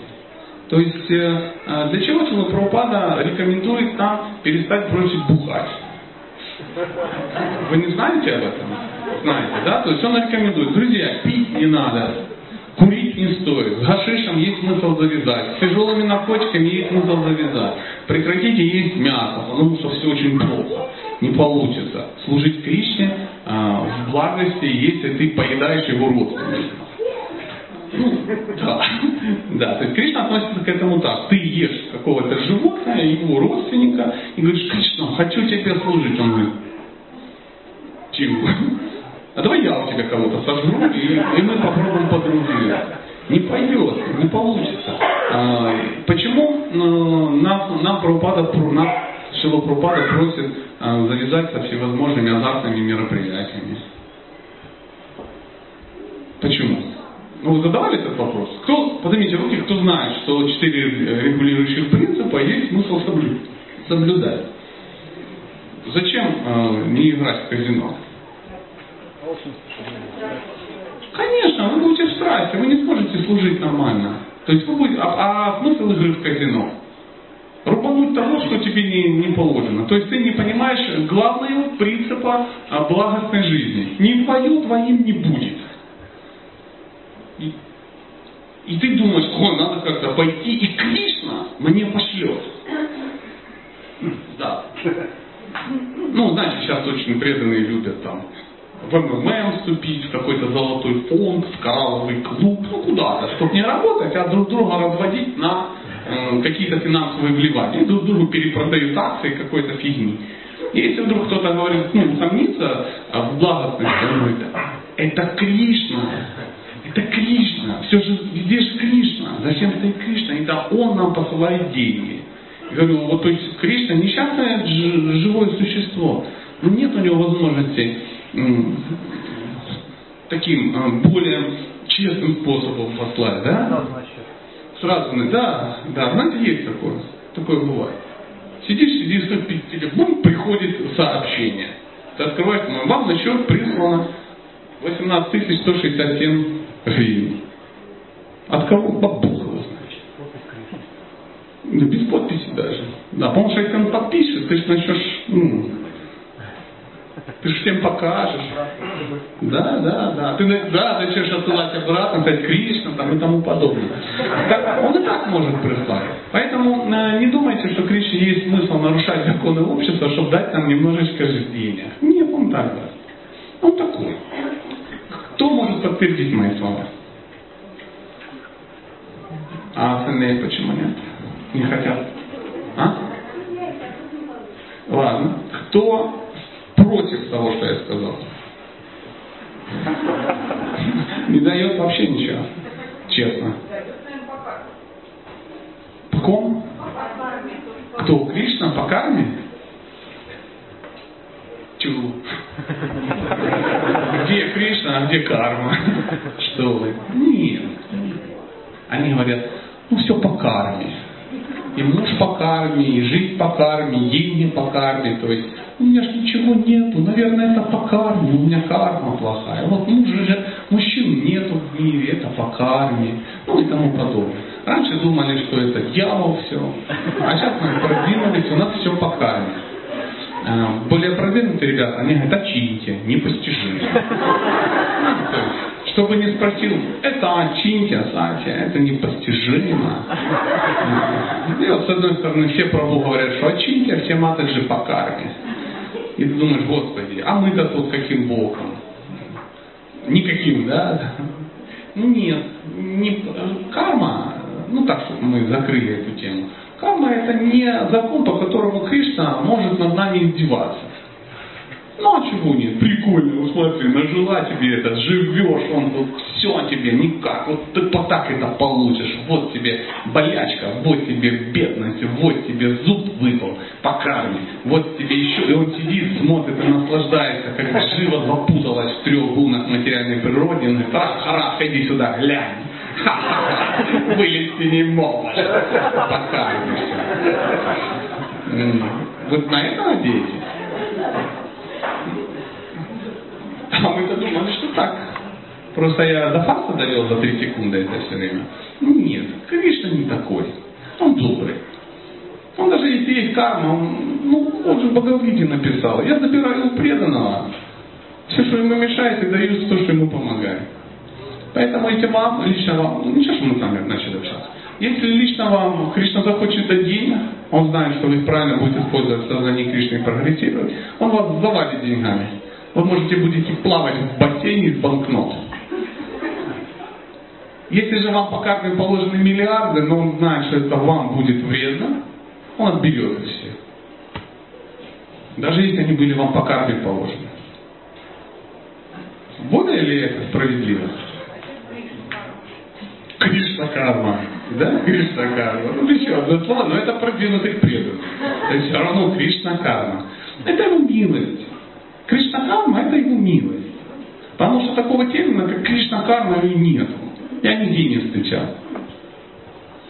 A: То есть э, э для чего Чила Прабхупада рекомендует нам перестать бросить бухать? Вы не знаете об этом? Знаете, да? То есть он рекомендует, друзья, пить не надо, курить не стоит, с гашишем есть смысл завязать, с тяжелыми наркотиками есть смысл завязать, прекратите есть мясо, потому что все очень плохо не получится. Служить Кришне а, в благости, если ты поедаешь его родственников. Ну, да. да, то есть Кришна относится к этому так. Ты ешь какого-то животное, его родственника, и говоришь, Кришна, хочу тебе служить. Он говорит, чего? А давай я у тебя кого-то сожру, и, и мы попробуем по-другому. Не пойдет, не получится. А, почему ну, нам, нам Прабхупада, Прабхупада просит а, завязать со всевозможными азартными мероприятиями. Почему? Ну, вы задавали этот вопрос? Кто, поднимите руки, кто знает, что четыре регулирующих принципа есть смысл соблюдать. Зачем э, не играть в казино? Конечно, вы будете в страсти, вы не сможете служить нормально. То есть вы будете, а, а смысл игры в казино? рубануть того, что тебе не, не положено. То есть ты не понимаешь главного принципа а, благостной жизни. Не твое, твоим не будет. И, и ты думаешь, о, надо как-то пойти, и Кришна мне пошлет. Да. Ну, знаете, сейчас очень преданные любят там в МММ вступить, в какой-то золотой фонд, в коралловый клуб, ну куда-то, чтобы не работать, а друг друга разводить на Э, какие-то финансовые вливания, друг другу перепродают акции какой-то фигни. Если вдруг кто-то говорит, ну, сомнится в благостности, говорит, это Кришна, это Кришна, все же везде же Кришна, зачем это Кришна, это Он нам посылает деньги. Я говорю, вот то есть Кришна несчастное живое существо, но нет у него возможности таким э, более честным способом послать, да? сразу, да, да, знаете, есть такое, такое бывает. Сидишь, сидишь, телефон, приходит сообщение. Ты открываешь, вам на счет прислано 18 167 гривен. От кого? Бабуха его знает. Да без подписи даже. Да, потому что если он подпишет, ты же начнешь, ну, ты же всем покажешь. Да, да, да. Ты да, начнешь отсылать обратно, сказать Кришна там, и тому подобное. Так, он и так может прислать. Поэтому э, не думайте, что Кришне есть смысл нарушать законы общества, чтобы дать нам немножечко жизни. Нет, он так даст. Он такой. Кто может подтвердить мои слова? А остальные почему нет? Не хотят? А? Ладно. Кто против того, что я сказал. Не дает вообще ничего. Честно. По ком? Кто? Кришна? По карме? Чего? Где Кришна, а где карма? Что вы? Нет. Они говорят, ну все по карме. И муж по карме, и жизнь по карме, и деньги по карме. То есть у меня же ничего нету, наверное, это по карме, у меня карма плохая. Вот мужа же, мужчин нету в мире, это по карме, ну и тому подобное. Раньше думали, что это дьявол все, а сейчас мы продвинулись, у нас все по карме. А, более продвинутые ребята, они говорят, очините, непостижимо. Чтобы не спросил, это очиньте, сатия, это непостижимо. И вот с одной стороны все пробу говорят, что очиньте, а все матаджи по карме. И ты думаешь, Господи, а мы-то тут каким боком? Никаким, да? Ну нет, не, карма, ну так, мы закрыли эту тему. Карма это не закон, по которому Кришна может над нами издеваться. Ну а чего нет? Прикольно, вот смотри, нажила тебе это, живешь, он вот все тебе никак, вот ты по так это получишь, вот тебе болячка, вот тебе бедность, вот тебе зуб выпал по карме, вот тебе еще, и он сидит, смотрит и наслаждается, как живо запуталась в трех гунах материальной природы, он говорит, ах, харах, иди сюда, глянь. Вылезти не можешь. По карме все. Вы на это надеетесь? А мы-то думали, что так. Просто я до фарса довел за три секунды это все время. Ну нет, Кришна не такой. Он добрый. Он даже если есть карма, он, ну, он же в написал. Я забираю у преданного. Все, что ему мешает, и даю то, что ему помогает. Поэтому если вам, лично вам, ну ничего, что мы вами начали общаться. Если лично вам Кришна захочет дать денег, он знает, что вы правильно будете использовать сознание Кришны и прогрессировать, он вас завалит деньгами вы можете будете плавать в бассейне из банкнот. Если же вам по карте положены миллиарды, но он знает, что это вам будет вредно, он отберет их все. Даже если они были вам по карте положены. Более ли это справедливо? Кришна карма. Да? Кришна карма. Ну еще одно слово, но это продвинутых преданных. То есть все равно Кришна карма. Это его милость. Кришна карма это его милость. Потому что такого термина, как Кришна карма, и нет. Я нигде не встречал.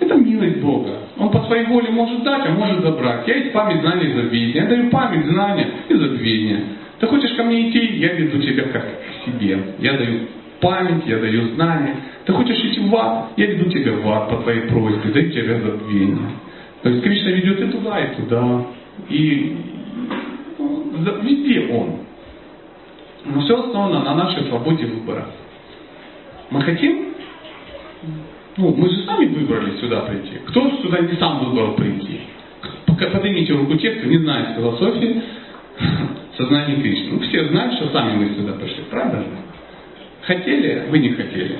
A: Это милость Бога. Он по своей воле может дать, а может забрать. Я есть память, знания и забвения. Я даю память, знания и забвения. Ты хочешь ко мне идти, я веду тебя как к себе. Я даю память, я даю знания. Ты хочешь идти в ад, я веду тебя в ад по твоей просьбе, даю тебе забвение. То есть Кришна ведет и туда, и туда. И везде Он. Но все основано на нашей свободе выбора. Мы хотим, ну, мы же сами выбрали сюда прийти. Кто сюда не сам выбрал прийти? Поднимите руку те, кто не знает философии сознания Кришны. Ну, все знают, что сами мы сюда пришли, правда же? Хотели, вы не хотели.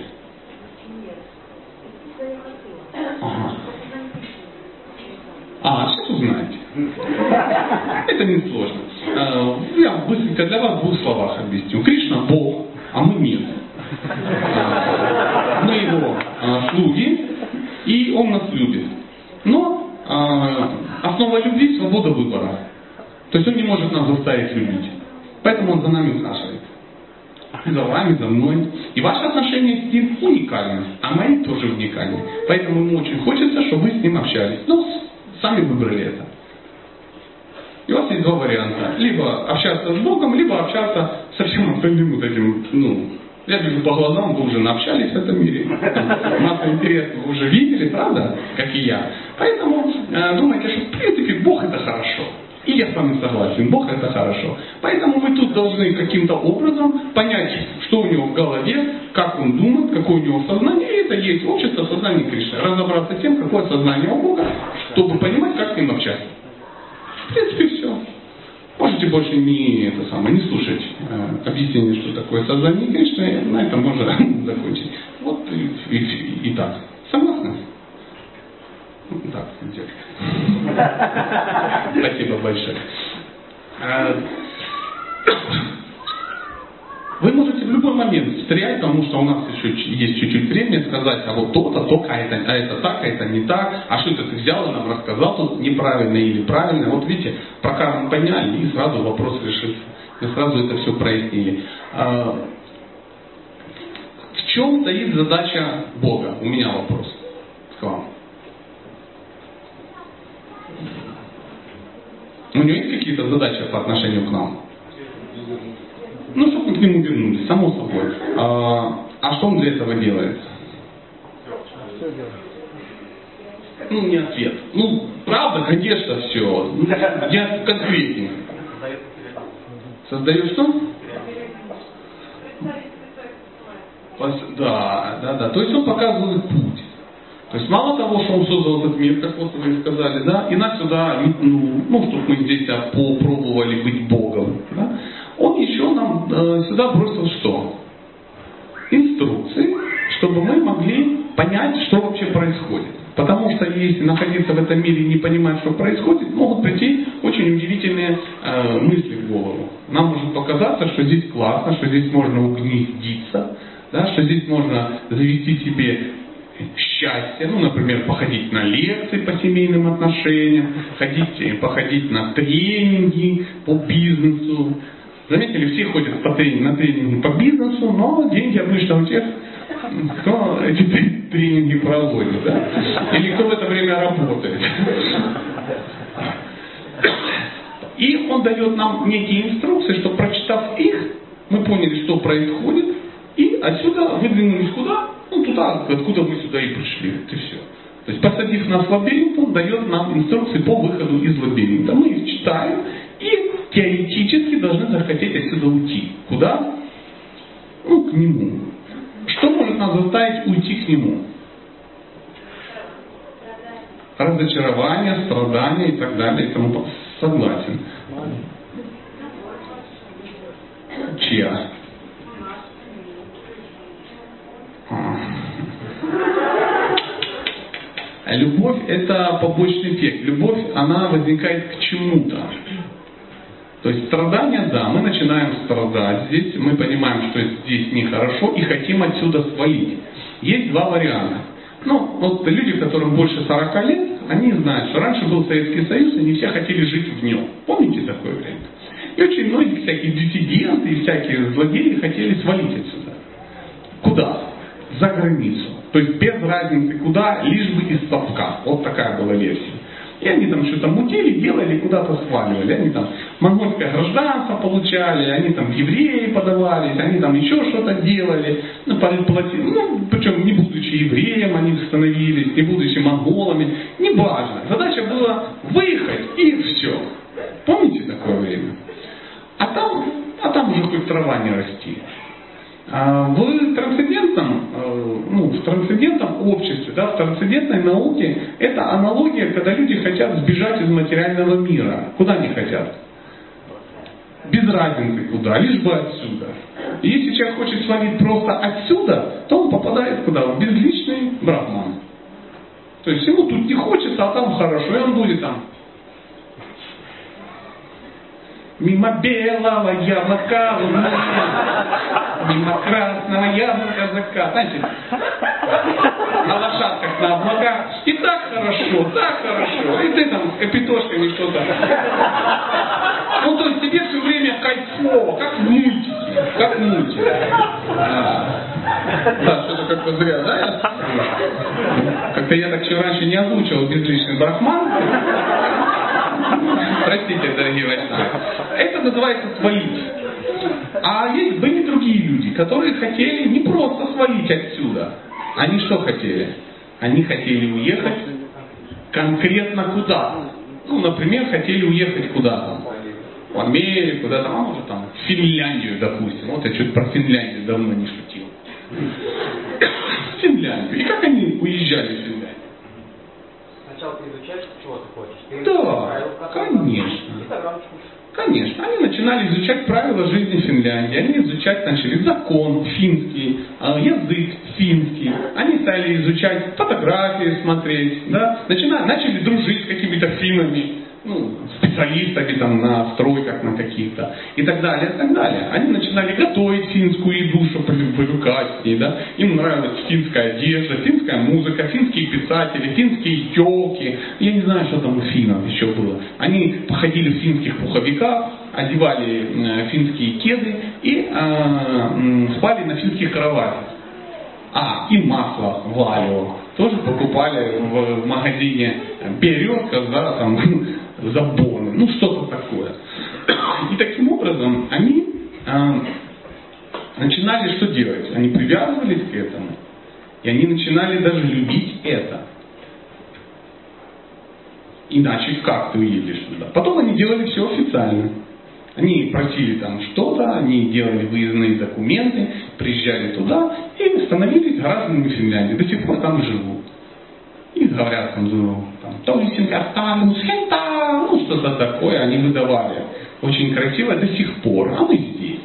A: Ага. А, сейчас узнаете. Это не сложно. Э, я быстренько для вас в двух словах объясню. Кришна Бог, а мы нет. Э, мы его э, слуги, и он нас любит. Но основа любви – свобода выбора. То есть он не может нас заставить любить. Поэтому он за нами ухаживает. За вами, за мной. И ваши отношения с ним уникальны, а мои тоже уникальны. Поэтому ему очень хочется, чтобы вы с ним общались. Ну, сами выбрали это. И у вас есть два варианта. Либо общаться с Богом, либо общаться со всем остальным вот этим, ну, я вижу по глазам, вы уже наобщались в этом мире. Масса интересного вы уже видели, правда, как и я. Поэтому э, думайте, что в принципе Бог это хорошо. И я с вами согласен, Бог это хорошо. Поэтому мы тут должны каким-то образом понять, что у него в голове, как он думает, какое у него сознание. И это есть общество сознания Кришны. Разобраться с тем, какое сознание у Бога, чтобы понимать, как с ним общаться. В принципе, все. Можете больше не, это самое, не слушать э, объяснение, что такое сознание Кришны. На этом можно закончить. Вот и, и, и так. Согласны? Так, Спасибо большое. Вы можете в любой момент встрять, потому что у нас еще есть чуть-чуть времени сказать, а вот то-то, то, а это, а это так, а это не так, а что это ты взял и нам рассказал тут неправильно или правильно. Вот видите, про карму поняли и сразу вопрос решился. И сразу это все прояснили. А, в чем стоит задача Бога? У меня вопрос к вам. У него есть какие-то задачи по отношению к нам? Ну, чтобы мы к нему вернулись, само собой. А, а что он для этого делает? Ну, не ответ. Ну, правда, конечно, все. Я конкретнее. Создает что? Да, да, да. То есть он показывает путь. То есть мало того, что он создал этот мир, как вот вы сказали, да, и нас сюда, ну, ну чтобы мы здесь попробовали быть Богом, да, он еще нам э, сюда бросил что? Инструкции, чтобы мы могли понять, что вообще происходит. Потому что если находиться в этом мире и не понимать, что происходит, могут прийти очень удивительные э, мысли в голову. Нам может показаться, что здесь классно, что здесь можно угнездиться, да, что здесь можно завести себе счастье, ну, например, походить на лекции по семейным отношениям, ходить, походить на тренинги по бизнесу. Заметили, все ходят по тренинг, на тренинги по бизнесу, но деньги обычно у тех, кто эти тренинги проводит, да? Или кто в это время работает. И он дает нам некие инструкции, что прочитав их, мы поняли, что происходит, и отсюда выдвинулись куда? Ну, туда, откуда мы сюда и пришли. Это все. То есть, посадив нас в лабиринт, он дает нам инструкции по выходу из лабиринта. Мы их читаем и теоретически должны захотеть отсюда уйти. Куда? Ну, к нему. Что может нас заставить уйти к нему? Разочарование, страдания и так далее. И тому согласен. Чья? А любовь – это побочный эффект. Любовь, она возникает к чему-то. То есть страдания, да, мы начинаем страдать здесь, мы понимаем, что здесь нехорошо и хотим отсюда свалить. Есть два варианта. Ну, вот люди, которым больше 40 лет, они знают, что раньше был Советский Союз, и не все хотели жить в нем. Помните такое время? И очень многие всякие диссиденты и всякие злодеи хотели свалить отсюда. Куда? За границу. То есть без разницы куда, лишь бы из совка. Вот такая была версия. И они там что-то мутили, делали, куда-то сваливали. Они там монгольское гражданство получали, они там евреи подавались, они там еще что-то делали. Ну, платили, ну, причем не будучи евреем они становились, не будучи монголами. Не важно. Задача была выехать и все. Помните такое время? А там, а там уже хоть трава не расти. А в трансцендентном, э, ну, в трансцендентном обществе, да, в трансцендентной науке это аналогия, когда люди хотят сбежать из материального мира. Куда они хотят? Без разницы куда, лишь бы отсюда. И если человек хочет свалить просто отсюда, то он попадает куда? В безличный брахман. То есть ему тут не хочется, а там хорошо, и он будет там Мимо белого яблока мимо красного яблока закат. Знаете, на лошадках на облаках. И так хорошо, так хорошо. И ты там с капитошками что-то. Ну, то есть тебе все время кайфово, как в. Как в мультике. А. Да, что-то как-то зря, да? Как-то я так еще раньше не озвучивал безличный брахман. Простите, дорогие вайшнавы. Это называется свалить. А есть были другие люди, которые хотели не просто свалить отсюда. Они что хотели? Они хотели уехать конкретно куда? Ну, например, хотели уехать куда-то. В Америку, куда-то, а может там, в Финляндию, допустим. Вот я что-то про Финляндию давно не шутил. Финляндию. И как они уезжали в?
C: Сначала ты изучаешь, чего ты хочешь. Ты
A: да, конечно. Конечно. Они начинали изучать правила жизни Финляндии. Они изучать начали закон финский, а, язык финский. Они стали изучать фотографии, смотреть. Да? Начинали, начали дружить с какими-то финнами ну, специалистами там на стройках на каких-то и так далее, и так далее. Они начинали готовить финскую еду, чтобы привыкать с ней, да. Им нравилась финская одежда, финская музыка, финские писатели, финские елки. Я не знаю, что там у финнов еще было. Они походили в финских пуховиках, одевали финские кеды и э, спали на финских кроватях. А, и масло валио тоже покупали в магазине березка, да, там, забоны, ну что-то такое. И таким образом они э, начинали что делать? Они привязывались к этому, и они начинали даже любить это. Иначе как ты уедешь туда? Потом они делали все официально. Они просили там что-то, они делали выездные документы, приезжали туда и становились гражданами Финляндии. До сих пор там живут. И говорят там, ну, там, то ли Сингастан, Схента, ну что-то такое они выдавали. Очень красиво до сих пор, а мы здесь.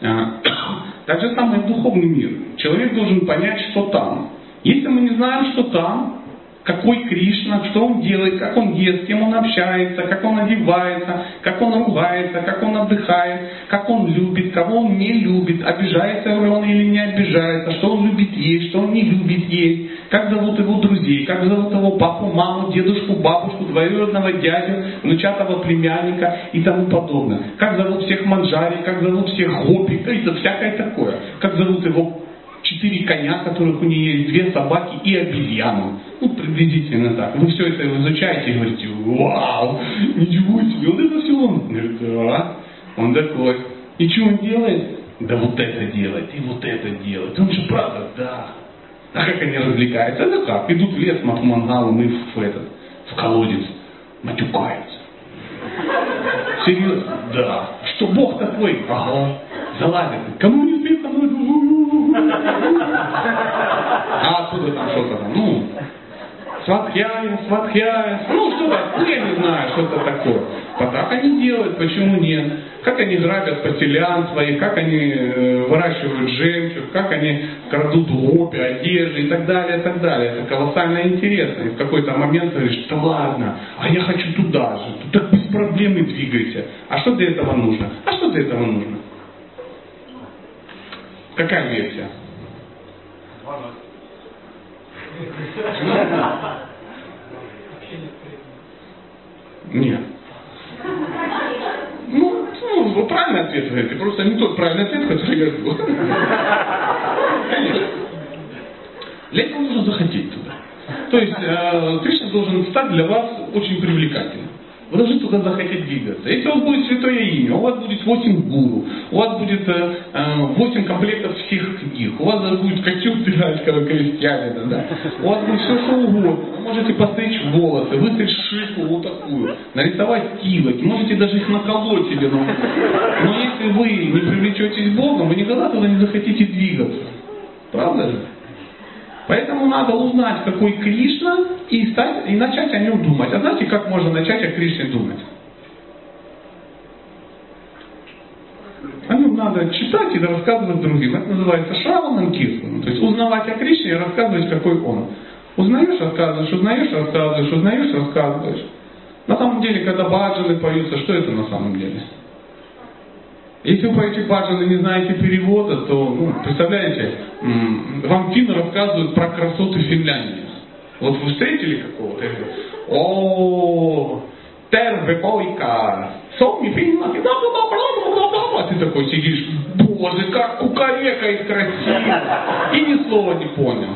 A: Так же самое духовный мир. Человек должен понять, что там. Если мы не знаем, что там, какой Кришна, что он делает, как он ест, с кем он общается, как он одевается, как он ругается, как он отдыхает, как он любит, кого он не любит, обижается ли он или не обижается, что он любит есть, что он не любит есть, как зовут его друзей, как зовут его папу, маму, дедушку, бабушку, двоюродного дядю, внучатого племянника и тому подобное. Как зовут всех манжари, как зовут всех хопи, это всякое такое. Как зовут его четыре коня, которых у нее есть, две собаки и обезьяну. Ну, приблизительно так. Вы все это изучаете и говорите, вау, ничего себе, вот это все он. Говорит, да, он такой. И что он делает? Да вот это делает, и вот это делает. Он же правда, да. А как они развлекаются? Это как? Идут в лес, мат мангалом и в, этот, в колодец. Матюкаются. Серьезно? Да. Что Бог такой? Ага. Залазит. Кому не а откуда там что-то там? Ну, сватхяя, сватхяя, ну что-то, ну я не знаю, что-то такое. А так они делают, почему нет? Как они грабят поселян своих, как они э, выращивают жемчуг, как они крадут гопи, одежды и так далее, и так далее. Это колоссально интересно. И в какой-то момент говоришь, да ладно, а я хочу туда же. Так без проблем и двигайся. А что для этого нужно? А что для этого нужно? Какая версия? Нет. Ну, ну, правильный ответ говорите, просто не тот правильный ответ, который я жду. Конечно. Для этого нужно захотеть туда. То есть э, Кришна должен стать для вас очень привлекательным. Вы должны туда захотеть двигаться. Если у вас будет святое имя, у вас будет 8 гуру, у вас будет э, 8 э, комплектов всех книг, у вас будет костюм пиратского крестьянина, да? у вас будет все что угодно. Вы можете постричь волосы, выстричь шишку вот такую, нарисовать килок, можете даже их наколоть себе на Но если вы не привлечетесь Богом, вы никогда туда не захотите двигаться. Правда же? Поэтому надо узнать, какой Кришна, и, стать, и начать о нем думать. А знаете, как можно начать о Кришне думать? О нем надо читать и рассказывать другим. Это называется Шраванам Киртаном. То есть узнавать о Кришне и рассказывать, какой он. Узнаешь, рассказываешь, узнаешь, рассказываешь, узнаешь, рассказываешь. На самом деле, когда баджаны поются, что это на самом деле? Если вы поете баджан и не знаете перевода, то, ну, представляете, вам финны рассказывают про красоты Финляндии. Вот вы встретили какого-то, о, терве бойка, соми да, да, а ты такой сидишь, боже, как кукарекает красиво, и ни слова не понял.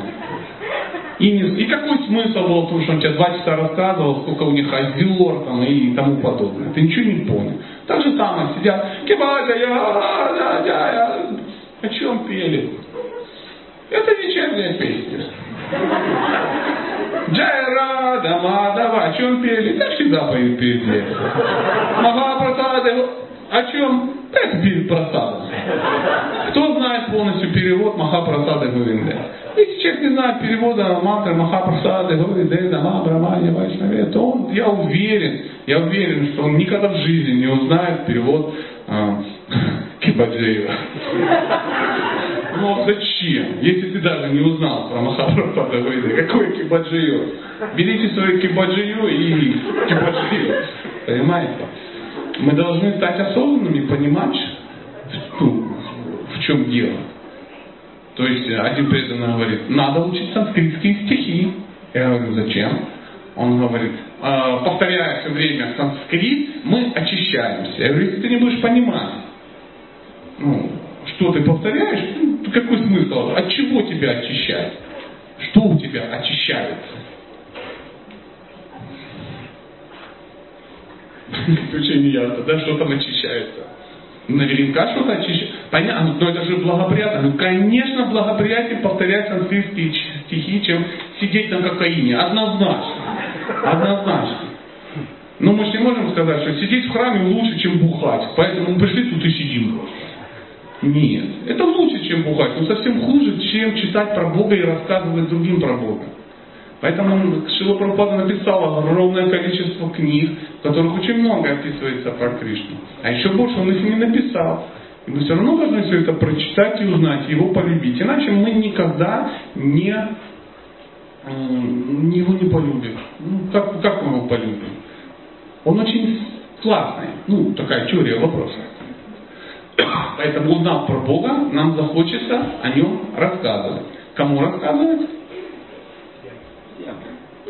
A: И, не, и какой смысл был, потому что он тебе два часа рассказывал, сколько у них озер там, и тому подобное. Ты ничего не понял. Так же самое сидят, кибаджа, я, я, я, я. О чем пели? Это вечерняя песня. Джайра, Мадава, о чем пели? Так всегда поют перед летом. Махапрасады, о чем? Это перед просадом. Кто полностью перевод Махапрасады Гуринде? Если человек не знает перевода мантры Махапрасады Гуринде, Нама, Брамани, Вайшнаве, то он, я уверен, я уверен, что он никогда в жизни не узнает перевод э, Кибаджиева. Ну зачем? Если ты даже не узнал про Махапрасада Гуринде, какой Кибаджиев? Берите свою Кибаджию и Кибаджию. Понимаете? Мы должны стать осознанными, понимать, ну, в чем дело. То есть один преданный говорит, надо учить санскритские стихи. Я говорю, зачем? Он говорит, «А, повторяя все время санскрит, мы очищаемся. Я говорю, если ты не будешь понимать, ну, что ты повторяешь, ну, какой смысл? От чего тебя очищать? Что у тебя очищается? Очень неясно, да, что там очищается. Наверняка что-то очищается. Понятно, но это же благоприятно. Ну, конечно, благоприятнее повторять санскритские стихи, чем сидеть на кокаине. Однозначно. Однозначно. Но мы же не можем сказать, что сидеть в храме лучше, чем бухать. Поэтому мы пришли тут и сидим. Нет. Это лучше, чем бухать, но совсем хуже, чем читать про Бога и рассказывать другим про Бога. Поэтому Шила Прабхупада написал огромное количество книг, в которых очень много описывается про Кришну. А еще больше он их не написал. И мы все равно должны все это прочитать и узнать, его полюбить. Иначе мы никогда не его не полюбит. Ну, как, как мы его полюбим? Он очень классный. Ну, такая теория вопроса. Поэтому, узнав про Бога, нам захочется о нем рассказывать. Кому рассказывать?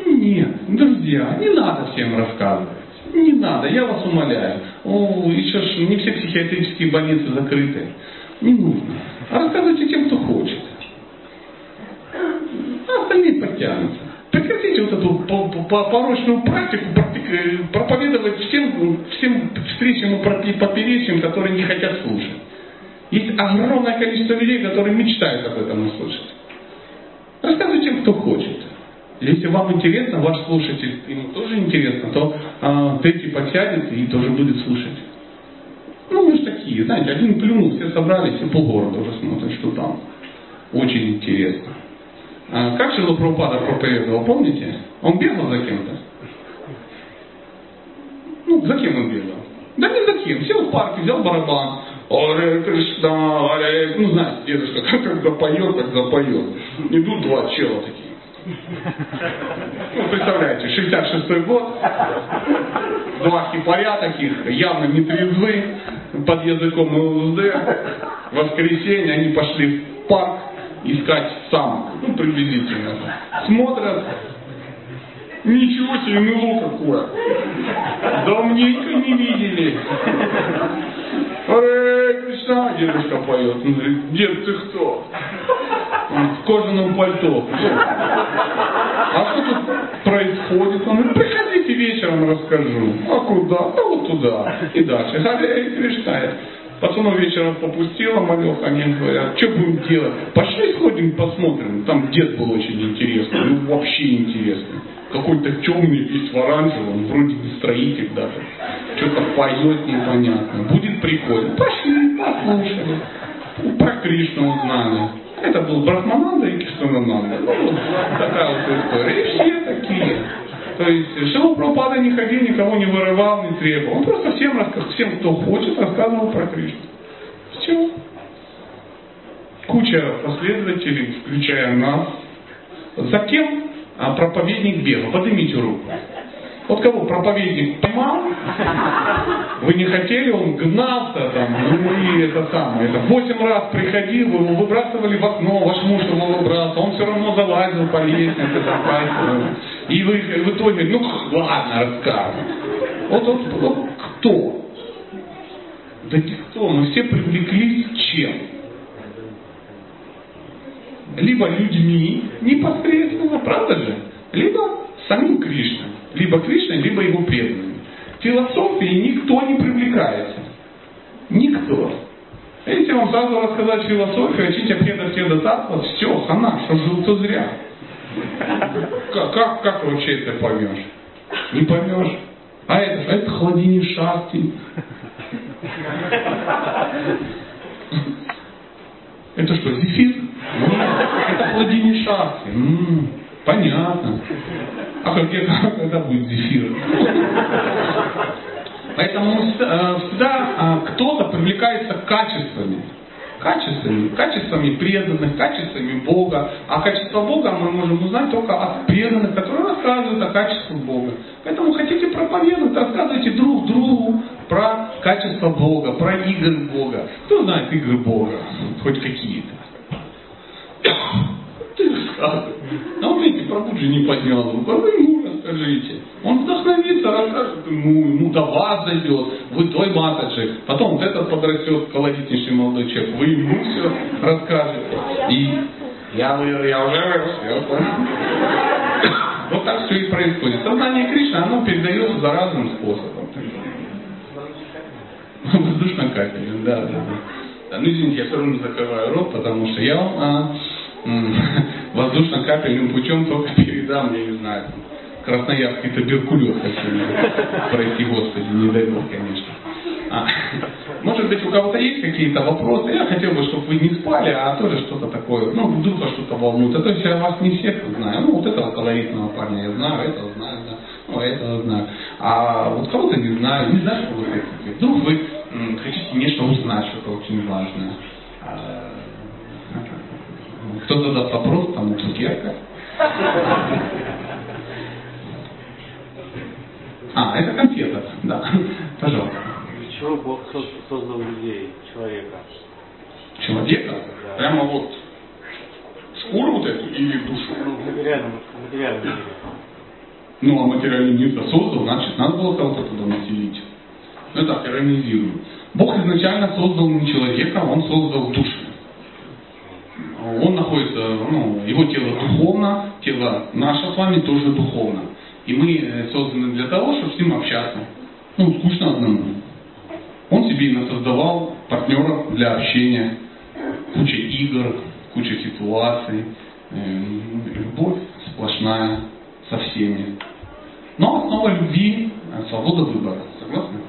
A: Нет, друзья, не надо всем рассказывать. Не надо, я вас умоляю. О, еще ж не все психиатрические больницы закрыты. Не нужно. А рассказывайте тем, кто хочет. А остальные подтянутся. Прекратите вот эту по- по- по- порочную практику практик- э, проповедовать всем, всем встречам и поперечьям, которые не хотят слушать. Есть огромное количество людей, которые мечтают об этом услышать. Рассказывайте тем, кто хочет. Если вам интересно, ваш слушатель, ему тоже интересно, то а, третий подсядет и тоже будет слушать. Ну, мы же такие, знаете, один плюнул, все собрались, и полгорода уже смотрят, что там. Очень интересно. А как Шила Прабхупада проповедовал, помните? Он бегал за кем-то? Ну, за кем он бегал? Да не за кем. Сел в парке, взял барабан. Аре Кришна, Аре... Ну, знаете, дедушка, как, как запоет, так запоет. Идут два чела такие. Ну, представляете, 66 год, два хипаря таких, явно не трезвы, под языком ЛСД, воскресенье, они пошли в парк искать самок, ну, приблизительно. Смотрят, ничего себе, мыло какое. Давненько не видели. Аре, Кришна, дедушка поет. Он говорит, дед, ты кто? Он в кожаном пальто. А что тут происходит? Он говорит, приходите вечером расскажу. А куда? А вот туда. И дальше. Харе Кришна. Пацанов вечером попустила малеха, они говорят, что будем делать? Пошли сходим, посмотрим. Там дед был очень интересный, ну вообще интересный. Какой-то темный, весь в оранжевом, вроде бы строитель даже. Что-то поет непонятно. Будет прикольно. Пошли, послушали. Про Кришну узнали. Это был Брахмананда и Киштанананда. Ну, такая вот история. И все такие. То есть Шила Прабхупада не ходил, никого не вырывал, не требовал. Он просто всем, всем, кто хочет, рассказывал про Кришну. Все. Куча последователей, включая нас. За кем а, проповедник бегал? Поднимите руку. Вот кого проповедник поймал, вы не хотели, он гнался там, ну и это самое, это восемь раз приходил, его выбрасывали в окно, ваш муж его выбрасывал, он все равно залазил по лестнице, там, и вы в итоге, ну ладно, рассказывай. Вот, вот, вот кто? Да никто, мы все привлеклись чем? Либо людьми непосредственно, правда же? Либо самим Кришной. Либо Кришной, либо его преданными. Философией никто не привлекается. Никто. Если вам сразу рассказать философию, учить Абхеда Хеда Татва, все, хана, что жил, то зря. Как, как, как вообще это поймешь? Не поймешь. А это, это холодильник шахты. Это что, зефир? Это шахты. М, понятно. А как где- когда будет зефир? Поэтому э, всегда э, кто-то привлекается качествами. Качествами, качествами преданных, качествами Бога. А качество Бога мы можем узнать только от преданных, которые рассказывают о качестве Бога. Поэтому хотите проповедовать, рассказывайте друг другу про качество Бога, про игры Бога. Кто знает игры Бога? Хоть какие-то. Ты рассказывай. А вот видите, Прабуджи не поднял руку, а вы ему расскажите. Он вдохновится, расскажет ему, ему до вас зайдет, вы той матаджи. Потом вот этот подрастет, колоритнейший молодой человек, вы ему все расскажете. И я, вы- я уже вырос, я. Вот так все и происходит. Сознание Кришны, оно передается за разным способом. Воздушно-капельным, да, да, да. Да, Ну, извините, я все равно закрываю рот, потому что я вам а, воздушно-капельным путем только передам, я не знаю, там, красноярский туберкулез хочу пройти, Господи, не дай Бог, конечно. А, может быть, у кого-то есть какие-то вопросы? Я хотел бы, чтобы вы не спали, а тоже что-то такое, ну, вас что-то волнует. А то есть я вас не всех знаю. Ну, вот этого колоритного парня я знаю, этого знаю, да. Ну, этого знаю. А вот кого-то не знаю, не знаю, что вы хотите. Вдруг вы м, хотите нечто узнать, что-то очень важное. Кто задаст вопрос, там цукерка. А, это конфета, да. Пожалуйста.
C: Для чего Бог соз- создал людей, человека?
A: Человека? Прямо вот шкуру вот эту или душу?
C: Ну, материальном мире.
A: Ну, а материальный мир создал, значит, надо было кого-то туда населить. Ну так, иронизируем. Бог изначально создал не человека, он создал души. Он находится, ну, его тело духовно, тело наше с вами тоже духовно. И мы э, созданы для того, чтобы с ним общаться. Ну, скучно одному. Он себе создавал партнеров для общения, куча игр, куча ситуаций, э, любовь сплошная со всеми. Но основа любви – свобода выбора. Согласны?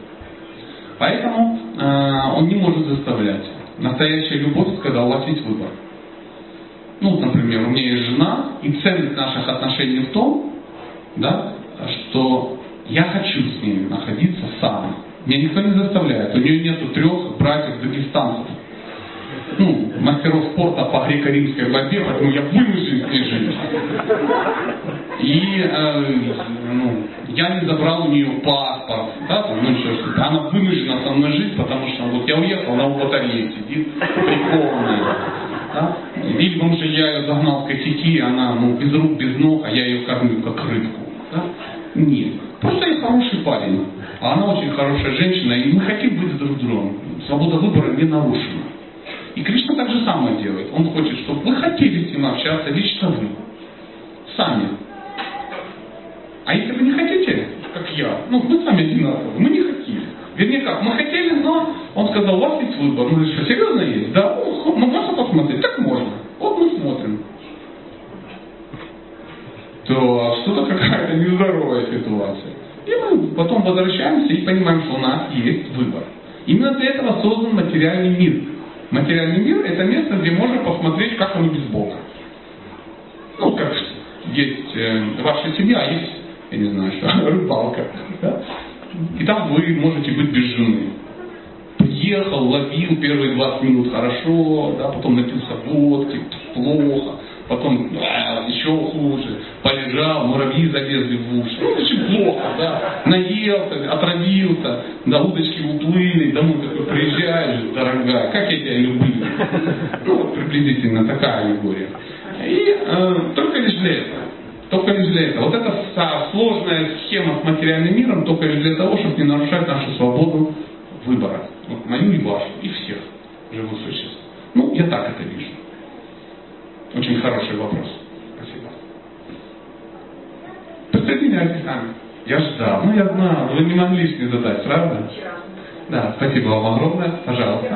A: Поэтому э, он не может заставлять. Настоящая любовь, когда у вас есть выбор. Ну, например, у меня есть жена, и ценность наших отношений в том, да, что я хочу с ней находиться сам. Меня никто не заставляет. У нее нету трех братьев дагестанцев. Ну, мастеров спорта по греко-римской борьбе, поэтому я вынужден с ней жить. И э, ну, я не забрал у нее паспорт, да, там, ну еще что-то. Она вынуждена со мной жить, потому что вот я уехал, она в батарее сидит, прикованная. Да? Потому что я ее загнал в косяки, она ну, без рук, без ног, а я ее кормлю как рыбку. Да? Нет. Просто я хороший парень. А она очень хорошая женщина, и мы хотим быть друг с другом. Свобода выбора не нарушена. И Кришна так же самое делает. Он хочет, чтобы вы хотели с ним общаться, лично вы. Сами. А если вы не хотите, как я, ну, мы сами одинаковые, мы не хотели. Вернее как, мы хотели, но он сказал, у вас есть выбор. Мы что серьезно есть? Да, ну, можно посмотреть? Так можно. Вот мы смотрим. То что-то какая-то нездоровая ситуация. И мы потом возвращаемся и понимаем, что у нас есть выбор. Именно для этого создан материальный мир. Материальный мир – это место, где можно посмотреть, как он без Бога. Ну, как есть э, ваша семья, а есть, я не знаю, что, рыбалка. Да? И там вы можете быть без жены. Приехал, ловил первые 20 минут хорошо, да, потом напился водки, плохо, потом а, еще хуже, полежал, муравьи залезли в уши. Ну, очень плохо, да. Наелся, отравился, да, удочки уплыли, домой такой приезжаешь, дорогая, как я тебя люблю. Ну, вот приблизительно такая аллегория. И э, только лишь для этого. Только лишь для этого. Вот эта сложная схема с материальным миром только лишь для того, чтобы не нарушать нашу свободу выбора. Вот мою и вашу, и всех живых существ. Ну, я так это вижу. Очень хороший вопрос. Спасибо. Присоединяйтесь сами. Я ждал. Ну, я знал. Вы не могли не задать, правда? Да, спасибо вам огромное. Пожалуйста.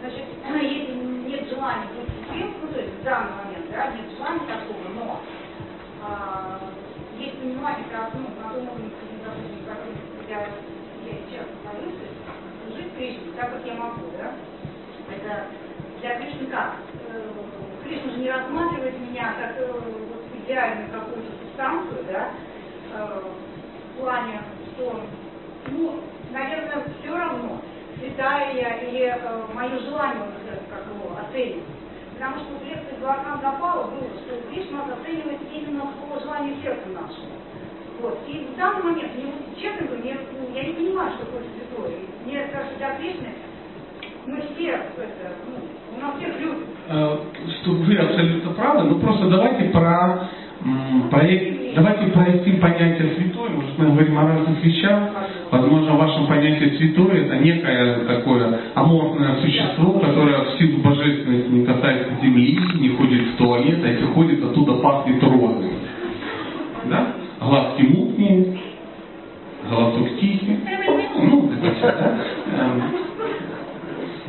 D: Значит, если так как я могу, да, это для Кришны как? Э, Кришна же не рассматривает меня как э, вот, идеальную какую-то субстанцию, да, э, в плане, что, ну, наверное, все равно, святая я или мое желание вот как его оценивать. Потому что в лекции Дваркам Гапала было, что Кришна оценивает именно по желанию сердца нашего. Вот. И в данный момент, мне, честно говоря, мне, ну, я не понимаю, что такое святой. Мне кажется, для Кришны мы все, это, ну, у нас всех любят.
A: Э, вы абсолютно правы, но просто давайте про, м, проект, давайте проясним понятие святой. Может, мы говорим о разных вещах. Возможно, в вашем понятии святой это некое такое аморфное существо, которое в силу божественности не касается земли, не ходит в туалет, а если ходит, оттуда пахнет розами. Да? Глазки мутные, голосок тихий. Ну,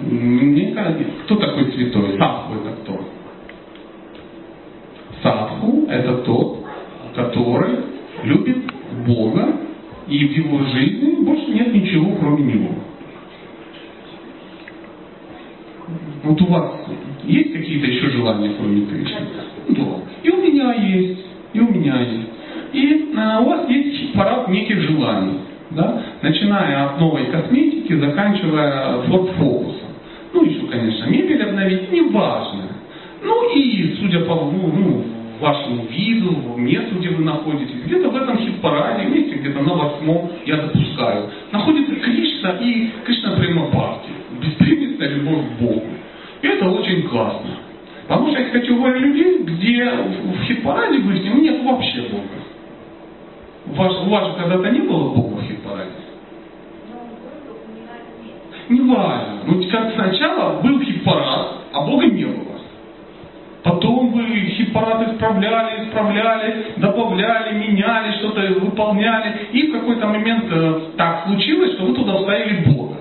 A: мне кажется, кто такой святой? Садху это кто? Садху это тот, который любит Бога, и в его жизни больше нет ничего, кроме него. Вот у вас есть какие-то еще желания, кроме Кришны? Да. И у меня есть, и у меня есть. И у вас есть парад неких желаний. Да? Начиная от новой косметики, заканчивая Ford Focus. Ну, еще, конечно, мебель ненавидеть, неважно. Ну и, судя по ну, ну, вашему виду, месту, где вы находитесь, где-то в этом хит-параде, месте где-то на восьмом, я допускаю, находится Кришна и Кришна Према Бхакти, беспримесная любовь к Богу. И это очень классно. Потому что есть категория людей, где в, хит-параде их нет вообще Бога. У вас, у вас же когда-то не было Бога в хит-параде?
D: Не
A: важно. Ну, как сначала был хит-парад, а Бога не было. Потом вы хит-парад исправляли, исправляли, добавляли, меняли, что-то выполняли. И в какой-то момент э, так случилось, что вы туда вставили Бога.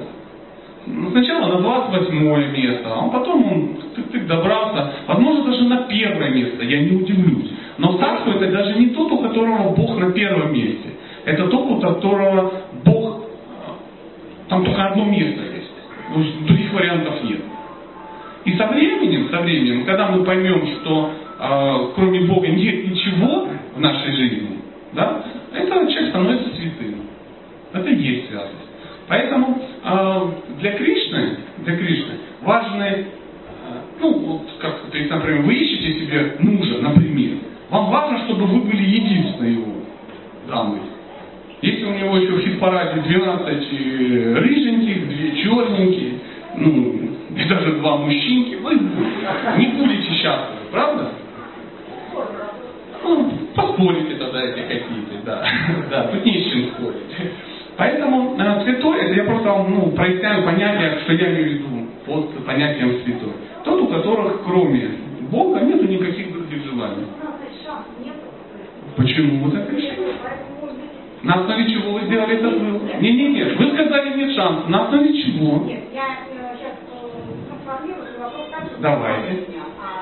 A: Ну, Сначала на 28 место, а потом он тык-тык добрался, возможно, даже на первое место, я не удивлюсь. Но царство это даже не тот, у которого Бог на первом месте. Это тот, у которого Бог, э, там только одно место есть. Ну, Других вариантов нет. И со временем, со временем, когда мы поймем, что э, кроме Бога нет ничего в нашей жизни, да, этот человек становится святым. Это и есть святость. Поэтому э, для Кришны, для Кришны важны, э, ну, вот как, то есть, например, вы ищете себе мужа, например. Вам важно, чтобы вы были единственной его дамой. Если у него еще в хит-параде 12 рыженьких, две черненькие, ну, и даже два мужчинки, вы не будете счастливы, правда? Ну, поспорите тогда, если хотите, да. Да, тут не с чем спорить. Поэтому э, святой, это я просто ну, проясняю понятие, что я имею в виду под понятием святой. Тот, у которых кроме Бога нету никаких других желаний.
D: У нас есть шанс, нет.
A: Почему вы так решили? На основе чего вы сделали этот вывод? Не-не-не, вы сказали нет шанса. На основе чего?
D: Нет, я э, сейчас трансформирую свой вопрос так, чтобы
A: Давайте.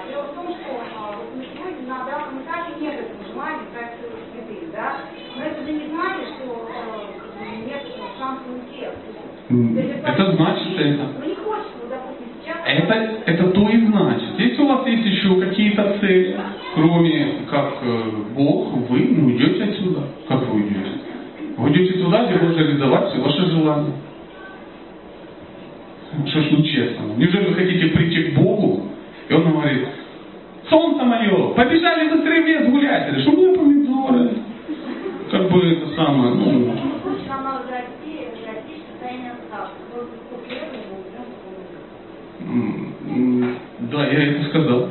D: дело в том, что а, сегодня на обратном этапе нет этого желания стать святым, да? Но это же не значит, что э, нет шанса у всех.
A: М,
D: То есть
A: Это значит это.
D: Ну не хочется, вот, допустим, сейчас...
A: Это, это то и значит. Если у вас есть еще какие-то цели, кроме как э, Бог, вы ну, уйдете отсюда. Как вы уйдете? Вы идете туда, где можно реализовать все ваши желания. Что ж нечестно? Неужели вы хотите прийти к Богу, и Он говорит, солнце мое, побежали быстрее в лес гулять. Или что у помидоры? Как бы это самое, ну, да, я это сказал.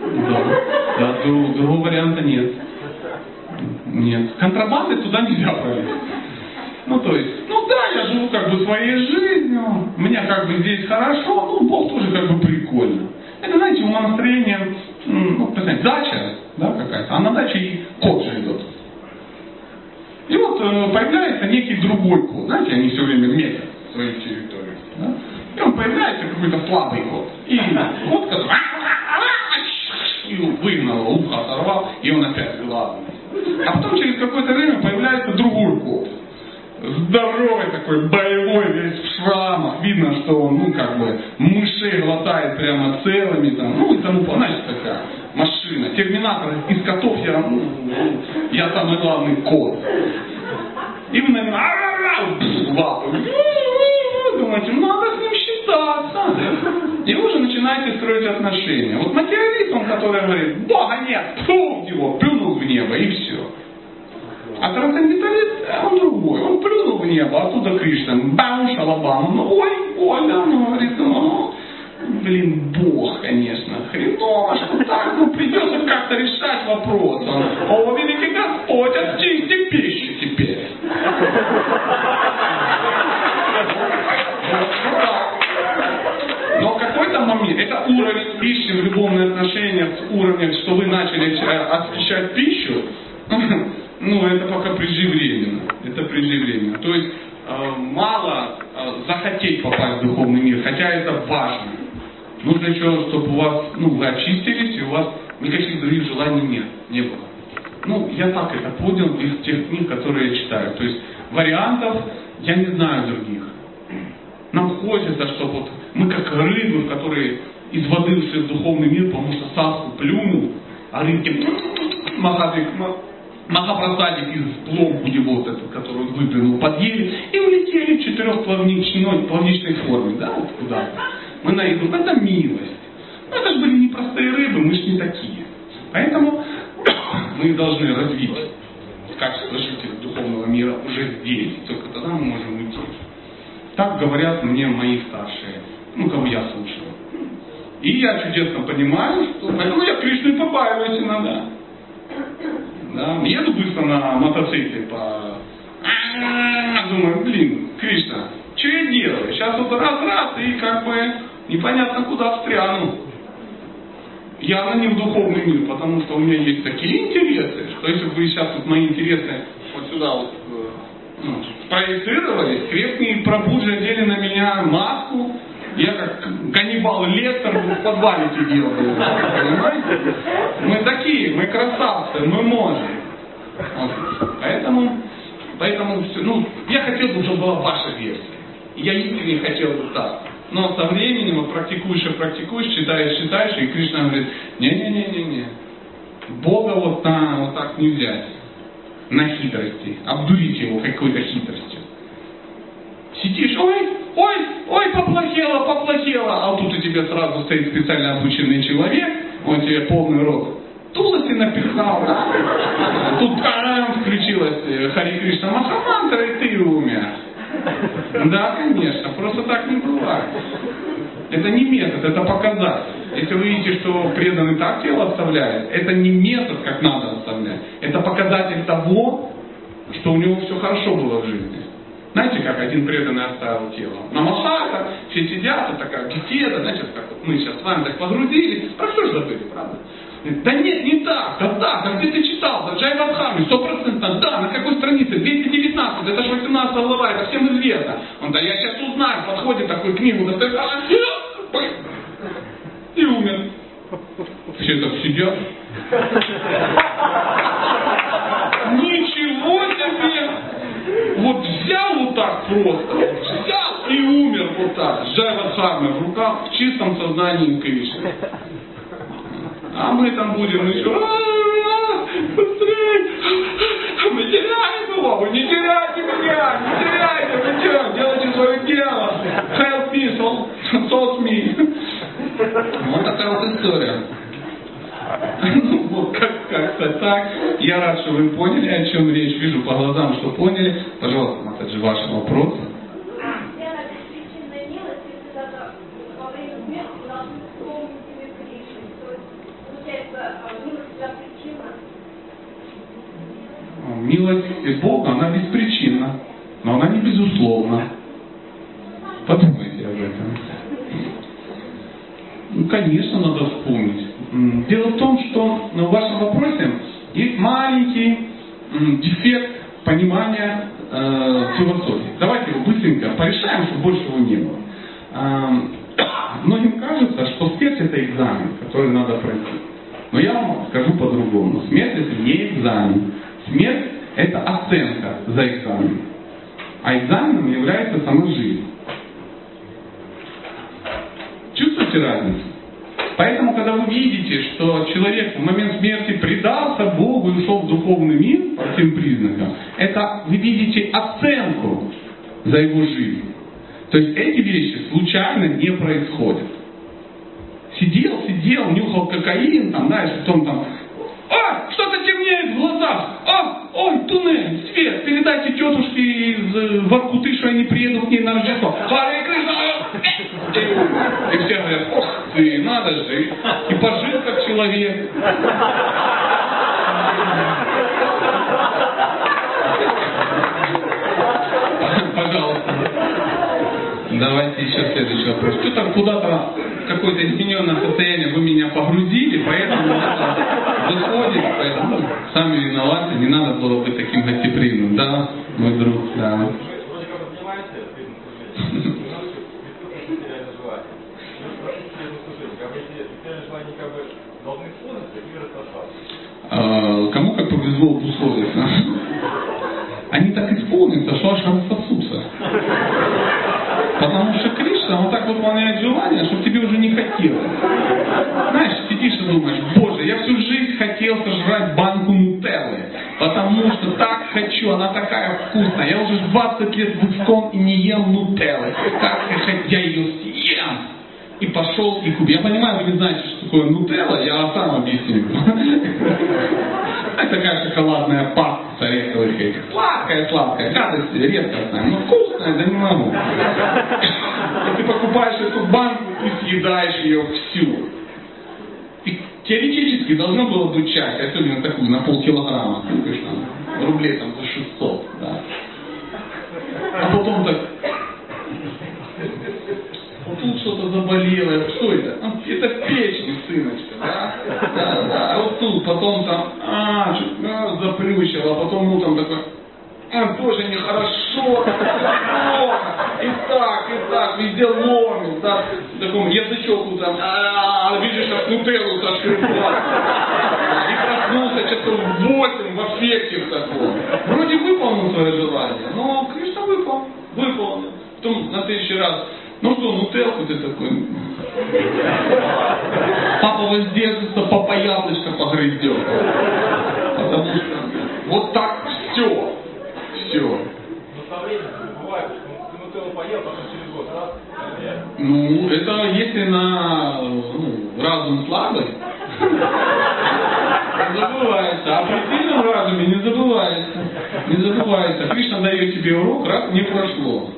A: Да, да друг- другого варианта нет. Нет. Контрабанды туда нельзя пролезть. Ну, то есть, ну да, я живу как бы своей жизнью, мне как бы здесь хорошо, ну, Бог тоже как бы прикольно. Это, знаете, умонастроение, м, ну, представьте, дача, да, какая-то, а на даче и кот живет. И вот э, появляется некий другой кот, знаете, они все время метят свою территорию. Да? И он появляется какой-то слабый кот. И кот, который и выгнал, ухо оторвал, и он опять главный. А потом через какое-то время появляется другой кот. Здоровый такой, боевой, весь в шрамах. Видно, что он, ну, как бы, мышей глотает прямо целыми, там, ну, и тому, подобное. знаете, такая машина. Терминатор из котов, я, ну, я самый главный кот. И вы, наверное, лапы. Думаете, ну, надо с ним считаться. И вы уже начинаете строить отношения. Вот материалист, он, который говорит, Бога нет, фу, его, плюнул в небо, и все. А трансценденталист, он другой. Он плюнул в небо, оттуда Кришна, бам, шалабам. Ну, ой, Оля, он говорит, ну, блин, Бог, конечно, хреново, что так, ну, придется как-то решать вопрос. Он, О, великий Господь, очисти пищу теперь. Но в какой-то момент, это уровень пищи в любовных отношениях с уровнем, что вы начали э, освещать пищу, ну, это пока преждевременно. Это преждевременно. То есть э, мало э, захотеть попасть в духовный мир, хотя это важно. Нужно еще, чтобы у вас, ну, вы очистились, и у вас никаких других желаний нет, не было. Ну, я так это понял из тех книг, которые я читаю. То есть вариантов я не знаю других. Нам хочется, чтобы вот мы как рыбы, которые из воды ушли в духовный мир, потому что Сасу плюнул, а рыбки Махадик, Махапрасадик из пломбу его вот этот, который он выплюнул, подъели и улетели в четырехплавничной плавничной форме, да, вот куда-то. Мы на это милость. Ну, это же были непростые рыбы, мы же не такие. Поэтому мы должны развить в качестве жителей духовного мира уже здесь. Только тогда мы можем уйти. Так говорят мне мои старшие, ну, кого я слушаю. И я чудесно понимаю, что поэтому я Кришны побаиваюсь иногда. Да, еду быстро на мотоцикле по... Думаю, блин, Кришна, что я делаю? Сейчас вот раз-раз и как бы непонятно куда встряну. Явно не в духовный мир, потому что у меня есть такие интересы, что если бы вы сейчас вот мои интересы вот сюда вот э, ну, проецировались, крепкие пробуджи одели на меня маску, я как каннибал лектор в подвале сидел. Понимаете? Мы такие, мы красавцы, мы можем. Вот. Поэтому, поэтому все, ну, я хотел бы, чтобы была ваша версия. Я искренне хотел бы так. Но со временем практикуешь и практикуешь, читаешь, читаешь, и Кришна говорит, не-не-не-не-не. Бога вот, на, вот так не взять. На хитрости. Обдурить его какой-то хитростью. Сидишь, ой, ой, ой, поплохело, поплохело. А тут у тебя сразу стоит специально обученный человек, он тебе полный рот тулоси напихал? Тут тарам включилась Хари Кришна Махамантра, и ты умер. Да, конечно, просто так не бывает. Это не метод, это показатель. Если вы видите, что преданный так тело оставляет, это не метод, как надо оставлять. Это показатель того, что у него все хорошо было в жизни. Знаете, как один преданный оставил тело? На Махата, все сидят, вот такая беседа, знаете, как мы сейчас с вами так погрузились. Про все же забыли, правда? Да нет, не так, да так, а где ты читал, да Джайвадхами, стопроцентно, да, на какой странице, 219, это же 18 глава, это всем известно. Он, да я сейчас узнаю, подходит такую книгу, достает, а, и умер. Все так сидят. Ничего себе! Вот взял вот так просто, взял и умер вот так, с Джайвадхами в руках, в чистом сознании Кришны. А мы там будем еще, быстрее, мы теряем его, вы не теряйте меня, не теряйте, вы что, делайте свое дело. Help me, solve me. Вот такая вот история. Ну, вот как- как-то так. Я рад, что вы поняли, о чем речь. Вижу по глазам, что поняли. Пожалуйста, Матаджи, ваш вопрос.
E: Вера беспричинная милость, если даже во время смерти должны вспомнить имя Кришны. То есть, получается, а, милость для причина.
A: Милость Бога, она беспричинна, но она не безусловна. Подумайте об этом. Ну, конечно, надо вспомнить. Дело в том, что в вашем вопросе есть маленький дефект понимания э, философии. Давайте его быстренько порешаем, чтобы больше его не было. Эм, Многим кажется, что смерть это экзамен, который надо пройти. Но я вам скажу по-другому. Смерть это не экзамен. Это оценка за экзамен. А экзаменом является сама жизнь. Чувствуете разницу? Поэтому, когда вы видите, что человек в момент смерти предался Богу и ушел в духовный мир по всем признакам, это вы видите оценку за его жизнь. То есть эти вещи случайно не происходят. Сидел, сидел, нюхал кокаин, там, знаешь, потом там, а, что-то темнеет в глазах, а, ой, туннель, свет, передайте тетушке из э, Воркуты, что я не приеду к ней на Рождество. Харе Кришна! И все говорят, ох ты, надо же, и пожил как человек. Давайте еще следующий вопрос. Что-то куда-то в какое-то измененное состояние вы меня погрузили, поэтому надо выходит, поэтому сами виноваты, не надо было быть таким гостеприимным. Да, мой друг, да. А, кому как повезло в условиях. а? Они так исполнятся, что аж. Потому что Кришна вот так выполняет желание, чтобы тебе уже не хотелось. Знаешь, сидишь и думаешь, боже, я всю жизнь хотел сожрать банку нутеллы, потому что так хочу, она такая вкусная. Я уже 20 лет в и не ем нутеллы. Как я ее съем. И пошел и купил. Я понимаю, вы не знаете, что такое нутелла, я сам объясню. Это такая шоколадная паста ореховых этих. Сладкая, сладкая, гадость редкостная, но вкусная, да не могу. И ты покупаешь эту банку и съедаешь ее всю. И теоретически должно было быть часть, особенно такую, на полкилограмма, купишь там, рублей там за 600, да. А потом так, вот тут что-то заболело, что это? А, Это печень, сыночка, да? Да, да. А вот тут, потом там, а, чуть а, заплющило, а потом ну там такой, а, тоже нехорошо, плохо, и так, и так, везде ломит, да, в таком язычок там, а, а, видишь, как нутеллу сошибла. И проснулся часов в восемь в аффекте в таком. Вроде выполнил свое желание, но, конечно, выполнил, выполнил. Потом на следующий раз, ну что, нутелку ты такой, папа воздержится, папа яблочко погрызет. Потому что вот так все. Все.
F: Но со временем бывает, что ты нутеллу поел, потом через год раз, э,
A: Ну, это если на ну, разум слабый, не забывается. А при сильном разуме не забывается. Не забывается. Кришна дает тебе урок, раз не прошло.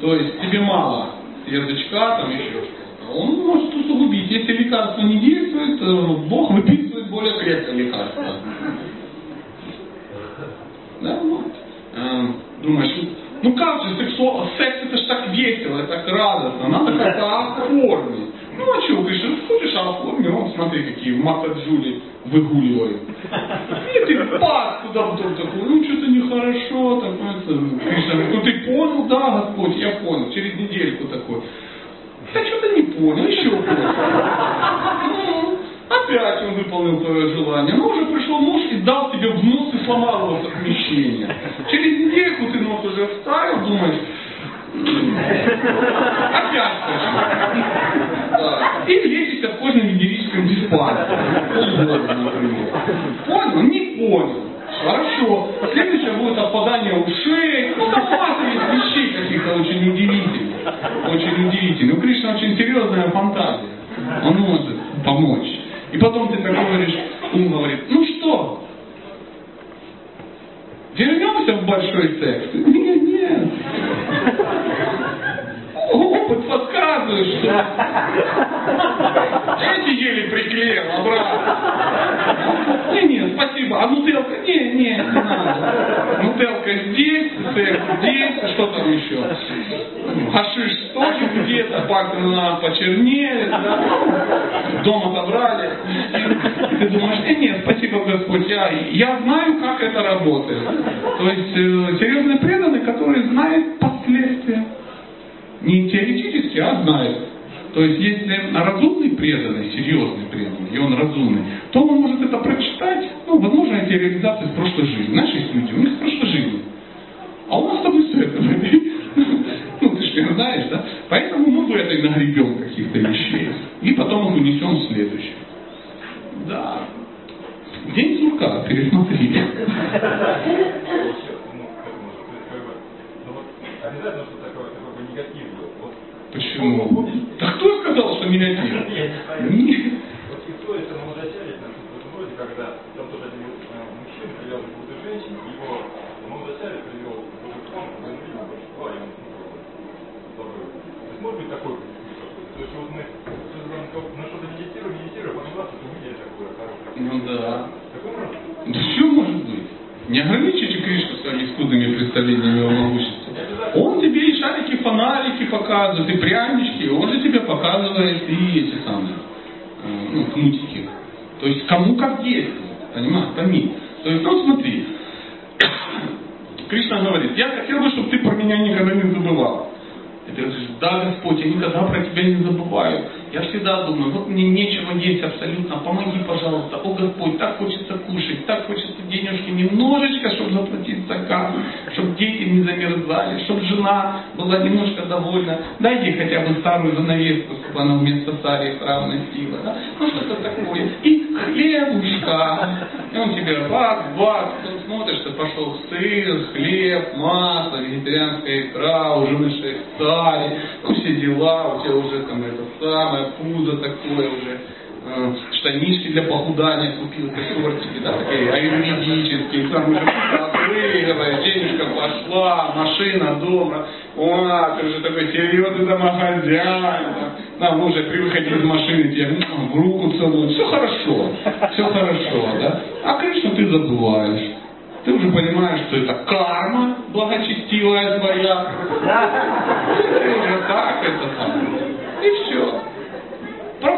A: То есть тебе мало язычка, там еще что-то. Он может усугубить. Если лекарство не действует, Бог выписывает более крепкое лекарство. Да, вот. Э, Думаешь, ну как же сексуал, секс это ж так весело, это так радостно, надо как-то оформить. Ну а что, говоришь, ну хочешь оформи, вон смотри, какие матаджули выгуливают. И ты пас туда потом такой, ну что-то нехорошо, такое, Кришна ну ты понял, да, Господь, я понял, через недельку такой. Да что-то не понял, еще. Ну, Опять он выполнил твое желание. Но уже пришел муж и дал тебе в нос и сломал его совмещение. Через недельку ты нос уже вставил, думаешь, аюрведические, там уже подпрыгивая, денежка пошла, машина, дома, о, ты уже такой серьезный домохозяин, нам уже при выходе из машины тебе м, в руку целуют, все хорошо, все хорошо, да, а Кришну ты забываешь. Ты уже понимаешь, что это карма благочестивая твоя. Ты уже так это самое.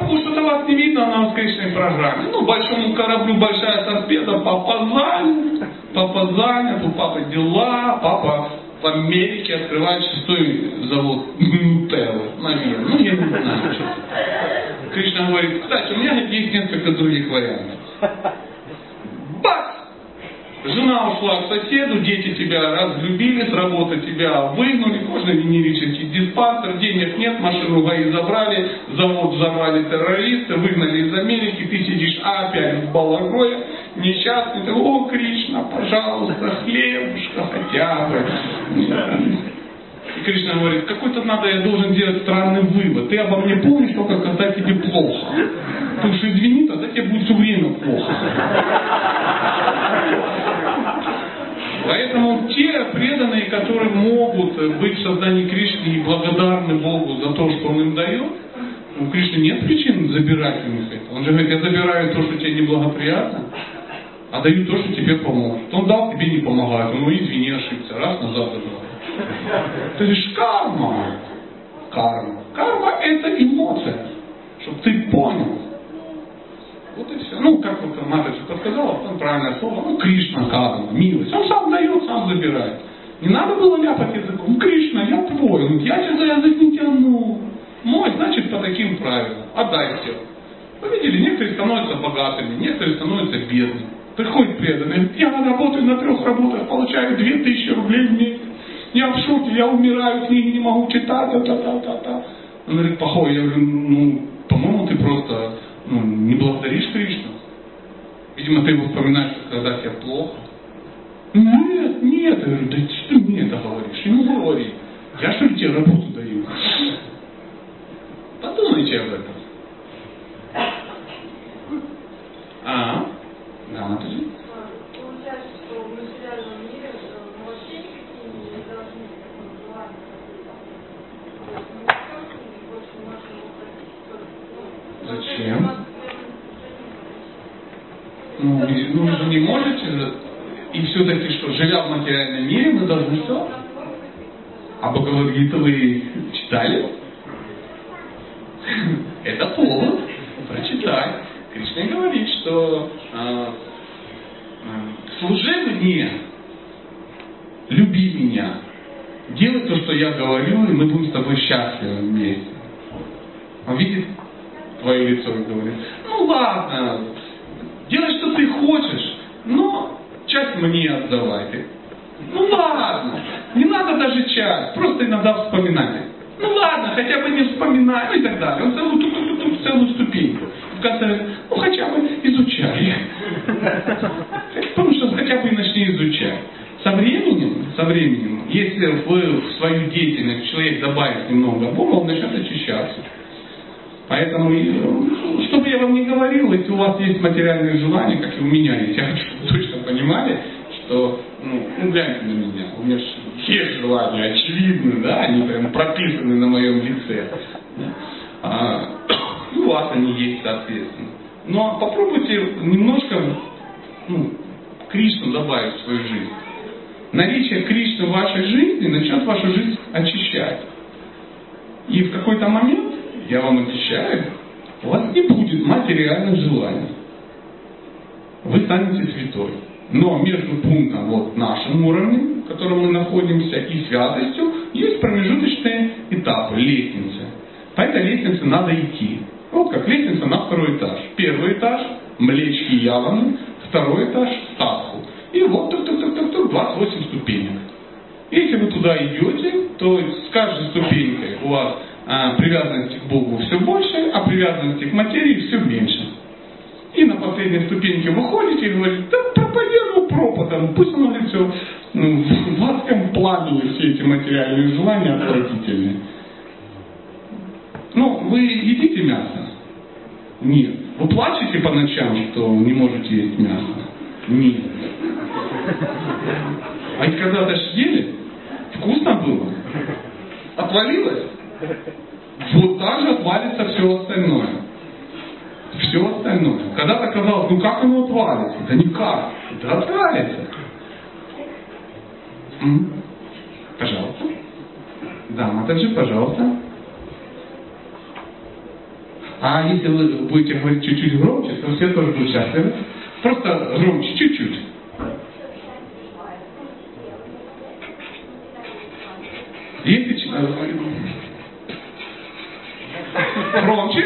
A: Все. Прабху, что-то вас не видно на воскресной программе. Ну, большому кораблю большая торпеда, папа занят, папа занят, у папы дела, папа в Америке открывает шестой завод Нутеллы, наверное. Ну, я не знаю, что. Кришна говорит, кстати, у меня есть несколько других вариантов. Жена ушла к соседу, дети тебя разлюбили, с работы тебя выгнали, можно венерический диспансер, денег нет, машину ГАИ забрали, завод взорвали террористы, выгнали из Америки, ты сидишь опять в Балагое, несчастный, ты, о, Кришна, пожалуйста, хлебушка хотя бы. И Кришна говорит, какой-то надо, я должен делать странный вывод. Ты обо мне помнишь только, когда тебе плохо. Ты уж извини, тогда тебе будет все время плохо. Поэтому те преданные, которые могут быть в сознании Кришны и благодарны Богу за то, что Он им дает, у Кришны нет причин забирать у них это. Он же говорит, я забираю то, что тебе неблагоприятно, а даю то, что тебе поможет. Он дал, тебе не помогает. Ну извини, ошибся. Раз, назад забрал. То есть карма. Карма. Карма это эмоция. Чтобы ты понял. Вот и все. Ну, как вот Маточка сказала, там правильное слово, ну, Кришна карма, милость. Он сам дает, сам забирает. Не надо было ляпать языком. Кришна, я твой. Ну, я тебя за язык не тяну. Мой, значит, по таким правилам. Отдай все. Вы видели, некоторые становятся богатыми, некоторые становятся бедными. Приходит преданный, я работаю на трех работах, получаю две тысячи рублей в месяц. Я в шоке, я умираю, книги не могу читать, та та та та та Он говорит, плохой, я говорю, ну, по-моему, ты просто ну, не благодаришь Кришну. Видимо, ты его вспоминаешь, когда тебе плохо. Нет, нет, я говорю, да что ты мне это говоришь? Ему говори. Я что ли тебе работу даю? Подумайте об этом. А, да, Наталья. Зачем?
E: Ну,
A: Ну, же не можете, и все-таки что, живя в материальном мире, мы должны что? А Бхагавадгиту вы читали? Это повод прочитать. Кришна говорит, что э, э, служи мне, люби меня, делай то, что я говорю, и мы будем с тобой счастливы вместе. Он видит твое лицо и говорит, ну ладно, делай, что ты хочешь, но часть мне отдавай. Ты, Ну ладно, не надо даже часть, просто иногда вспоминай. Ну ладно, хотя бы не вспоминай, ну и так далее. Он целую, тук, тук, тук, целую ступеньку. В конце, ну хотя бы изучай. Потому что хотя бы и начни изучать. Со временем, со временем, если вы в свою деятельность человек добавит немного Бога, он начнет очищаться. Поэтому, ну, что бы я вам ни говорил, если у вас есть материальные желания, как и у меня есть, я хочу, чтобы точно понимали, что, ну, ну гляньте на меня, у меня есть желания, очевидны, да, они прям прописаны на моем лице. Да? А, и у вас они есть, соответственно. Но попробуйте немножко, ну, Кришну добавить в свою жизнь. Наличие Кришны в вашей жизни начнет вашу жизнь очищать. И в какой-то момент, я вам обещаю, у вас не будет материальных желаний. Вы станете святой. Но между пунктом вот нашим уровнем, в котором мы находимся, и святостью, есть промежуточные этапы, лестницы. По этой лестнице надо идти. Вот как лестница на второй этаж. Первый этаж – млечки яваны, второй этаж – садху. И вот тук-тук-тук-тук, 28 ступенек. Если вы туда идете, то с каждой ступенькой у вас привязанности к Богу все больше, а привязанности к материи все меньше. И на последней ступеньке выходите и говорите, да проповедую пропадом, пусть оно все ну, в адском пламени все эти материальные желания отвратительные. Ну, вы едите мясо? Нет. Вы плачете по ночам, что не можете есть мясо? Нет. А когда-то ж ели, вкусно было. Отвалилось? Вот так же отвалится все остальное. Все остальное. Когда-то казалось, ну как оно отвалится? Да никак. Да отвалится. М? Пожалуйста. Да, также, пожалуйста. А если вы будете говорить чуть-чуть громче, то все тоже будут счастливы. Просто громче, чуть-чуть. Если громче,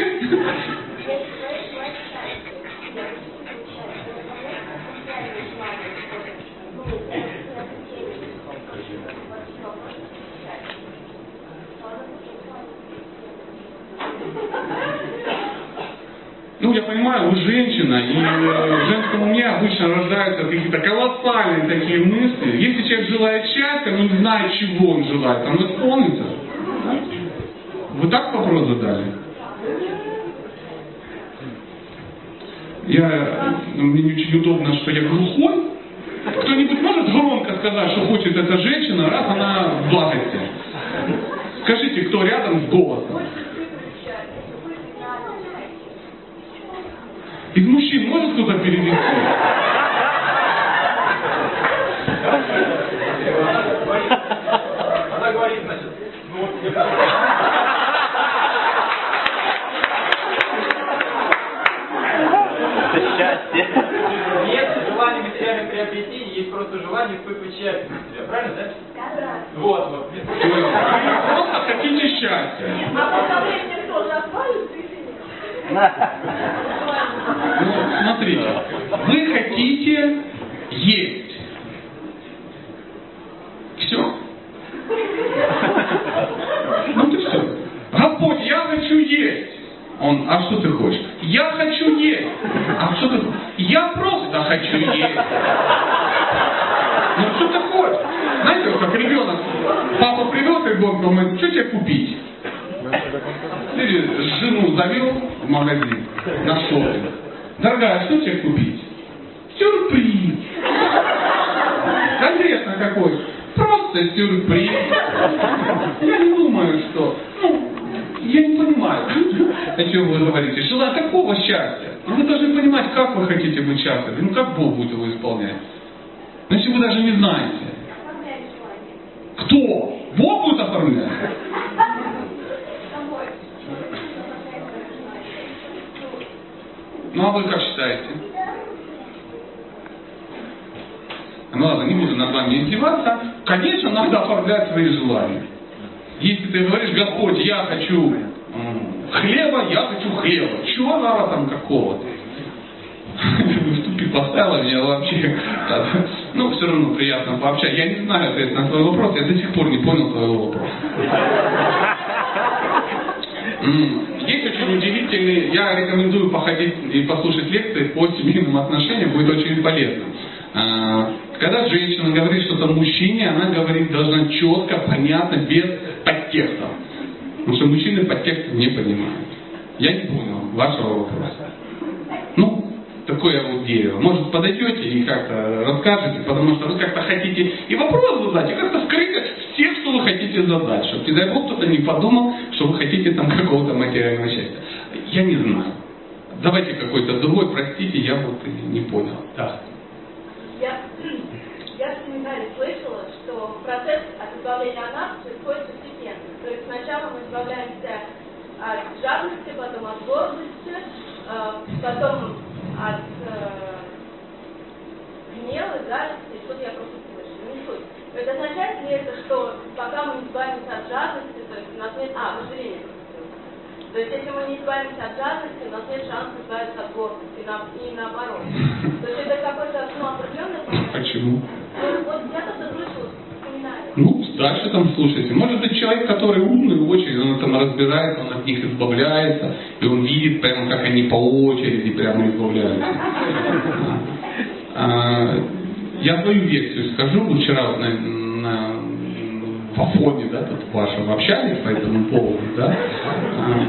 A: Ну, я понимаю, вы женщина, и э, в женском уме обычно рождаются какие-то колоссальные такие мысли. Если человек желает счастья, но не знает, чего он желает, он исполнится. Вы так вопрос задали? Я, ну, мне не очень удобно, что я глухой. Кто-нибудь может громко сказать, что хочет эта женщина, раз она в благости? Скажите, кто рядом с голосом? Из мужчин может кто-то перевести?
F: Она говорит, значит, ну вот я
C: Это счастье.
F: Нет желания материальных приобретений, счастье для себя. Правильно, да? Вот, вот.
A: То есть вы просто хотите счастья.
E: А представление тоже отвалится или нет?
A: Ну, смотрите, вы хотите есть. Все. Ну ты все. Господь, я хочу есть. Он, а что ты хочешь? Я хочу есть. А что ты хочешь? Я просто хочу есть. Ну что ты хочешь? Знаете, вот как ребенок, папа привез ребенка, он говорит, что тебе купить? Или жену завел в магазин на шопинг. Дорогая, что тебе купить? Сюрприз. Конкретно какой? Просто сюрприз. Я не думаю, что... Ну, я не понимаю, о чем вы говорите. Желаю такого счастья. Но вы должны понимать, как вы хотите быть счастливы. Ну, как Бог будет его исполнять. Но если вы даже не знаете. Кто? Бог будет оформлять? Ну а вы как считаете? Ну ладно, не буду над вами издеваться. Конечно, надо оформлять свои желания. Если ты говоришь, Господь, я хочу хлеба, я хочу хлеба. Чего надо там какого-то? В тупик поставила меня вообще. Ну, все равно приятно пообщаться. Я не знаю ответ на твой вопрос, я до сих пор не понял твоего вопроса. Есть очень удивительный, я рекомендую походить и послушать лекции по семейным отношениям, будет очень полезно. А, Когда женщина говорит что-то мужчине, она говорит должна четко, понятно, без подтекстов. Потому что мужчины подтекст не понимают. Я не понял вашего вопроса. Ну, такое вот дерево. Может, подойдете и как-то расскажете, потому что вы как-то хотите и вопрос задать, и как-то скрыть все, что вы хотите задать, чтобы, не дай бог, кто-то не подумал, что вы хотите там какого-то материального счастья. Я не знаю. Давайте какой-то другой, простите, я вот не понял. Да.
E: Я, я в семинаре слышала, что процесс от избавления от нас происходит постепенно. То есть сначала мы избавляемся от жадности, потом от гордости, э, потом от э, гнева, зависти, что-то я просто слышу, не суть. То есть означает ли это, что пока мы не избавимся от жадности, то есть у нас нет, а, вожделение. То есть, если мы не избавимся от жадности, у нас нет шанса избавиться от гордости, и, на- и наоборот. То есть, это какой-то ну, определенный.
A: Почему?
E: Ну, вот я как-то слышала.
A: Ну, дальше там слушайте. Может быть, человек, который умный очень, он там разбирается, он от них избавляется, и он видит прямо, как они по очереди прямо избавляются. А, Я свою версию скажу. Вчера вот на, на- в Афоне, да, тут вашем общались по этому поводу, да. А,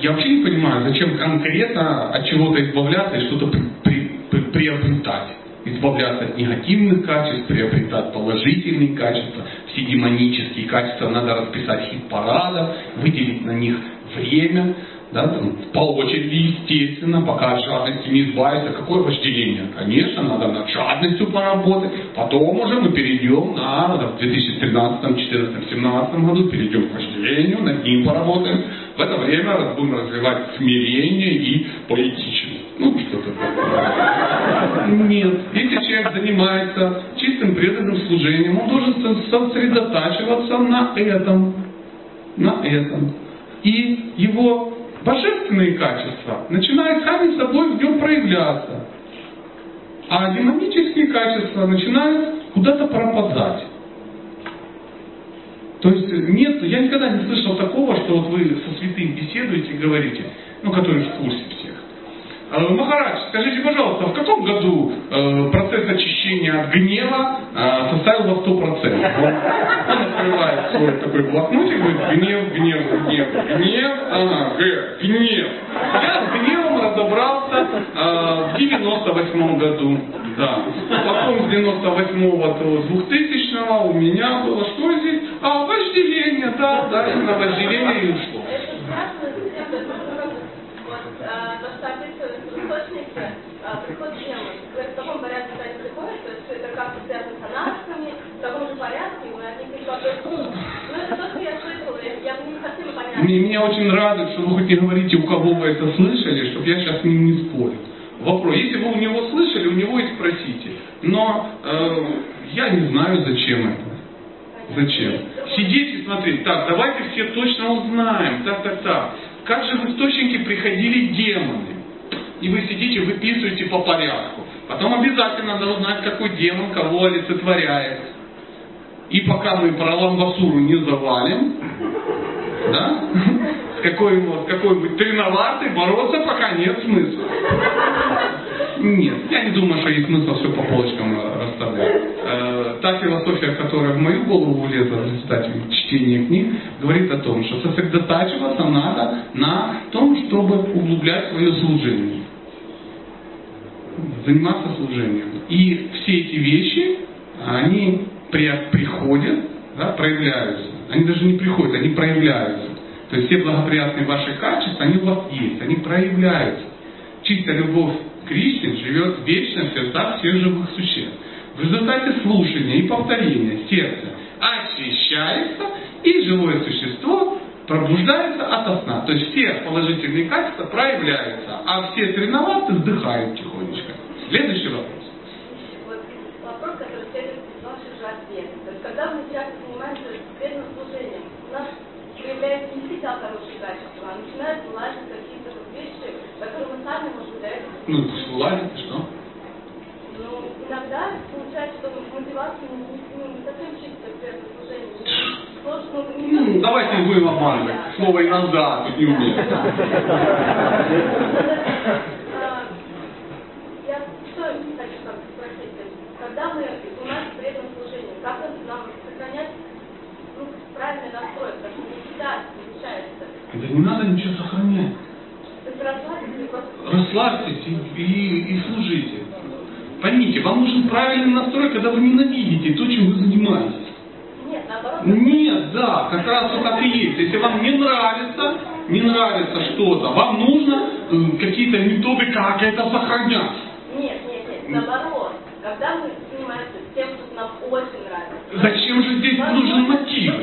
A: Я вообще не понимаю, зачем конкретно от чего-то избавляться и что-то при- при- при- приобретать. Избавляться от негативных качеств, приобретать положительные качества. Все демонические качества надо расписать хит-парада, выделить на них время, да, там, по очереди, естественно, пока от жадности не избавиться. Какое вожделение? Конечно, надо над жадностью поработать. Потом уже мы перейдем на, да, в 2013, 2014, 2017 году перейдем к вожделению, над ним поработаем. В это время будем развивать смирение и поэтичность. Ну, что-то такое. Нет. Если человек занимается чистым преданным служением, он должен со- сосредотачиваться на этом. На этом. И его божественные качества начинают сами собой в нем проявляться. А демонические качества начинают куда-то пропадать. То есть нет, я никогда не слышал такого, что вот вы со святым беседуете и говорите, ну, который в курсе всех. Э, Махарадж, скажите, пожалуйста, в каком году э, процесс очищения от гнева э, составил во 100%? Он, открывает свой такой блокнотик, говорит, гнев, гнев, гнев, гнев, ага, гнев. Я с гневом разобрался э, в 98 году. Да. Потом с 98 до 2000 у меня было что здесь? А, вожделение, да, да, именно вожделение и ушло.
E: Это страшно, зачем? То есть, ну, как бы, вот, а, то, что описывается в источнике, а, приход демон. В таком порядке они приходят, то есть это как-то связано с анализами, в таком же порядке, мы от них избавляемся. Ну, это то, что я слышала, я, я не
A: Мне, меня очень радует, что вы хоть не говорите, у кого вы это слышали, чтобы я сейчас ним не спорил. Вопрос. Если вы у него слышали, у него и спросите. Но э, я не знаю, зачем это. Зачем? Сидеть и смотреть. Так, давайте все точно узнаем. Так, так, так. Как же в источники приходили демоны? И вы сидите, выписываете по порядку. Потом обязательно надо узнать, какой демон кого олицетворяет. И пока мы про ламбасуру не завалим, да? С какой какой-нибудь треноватой бороться пока нет смысла. Нет, я не думаю, что есть смысл все по полочкам э, расставлять. Э, Та философия, которая в мою голову влезла в результате чтения книг, говорит о том, что сосредотачиваться надо на том, чтобы углублять свое служение. Заниматься служением. И все эти вещи, они при- приходят, да, проявляются. Они даже не приходят, они проявляются. То есть все благоприятные ваши качества, они у вас есть, они проявляются. Чистая любовь к Кришне живет вечно в сердцах всех живых существ. В результате слушания и повторения сердце очищается, и живое существо пробуждается ото сна. То есть все положительные качества проявляются, а все соревноваты вздыхают тихонечко. Следующий вопрос.
E: Вот вопрос, который следует из же ответа. Когда мы часто занимаемся преданным служением, у нас появляются не всегда хорошие качества, а начинают вылазить какие-то вещи, которые мы сами, быть, до этого
A: Ну, пусть вылазит, что?
E: Ну, иногда получается, что мотивация не, не, не совсем чистая при этом служении. Ну, не
A: Ну, давайте не будем обманывать. Слово иногда тут не умеет.
E: А, Я что хочу как бы спросить, то есть, когда мы занимаемся преданным служением, как нам сохранять ну, правильный настрой, потому что не всегда получается.
A: Да не надо ничего сохранять.
E: Просто
A: Расслабьтесь и, и- и служите. Поймите, вам нужен правильный настрой, когда вы ненавидите то, чем вы занимаетесь.
E: нет, наоборот.
A: Нет, да, как раз вот так и есть. Если вам не нравится, не нравится что-то, вам нужно э, какие-то методы, как это сохранять.
E: Нет, нет, нет, наоборот. Когда мы занимаемся тем, что нам очень нравится.
A: Зачем же здесь
E: Нам
A: нужен мотив?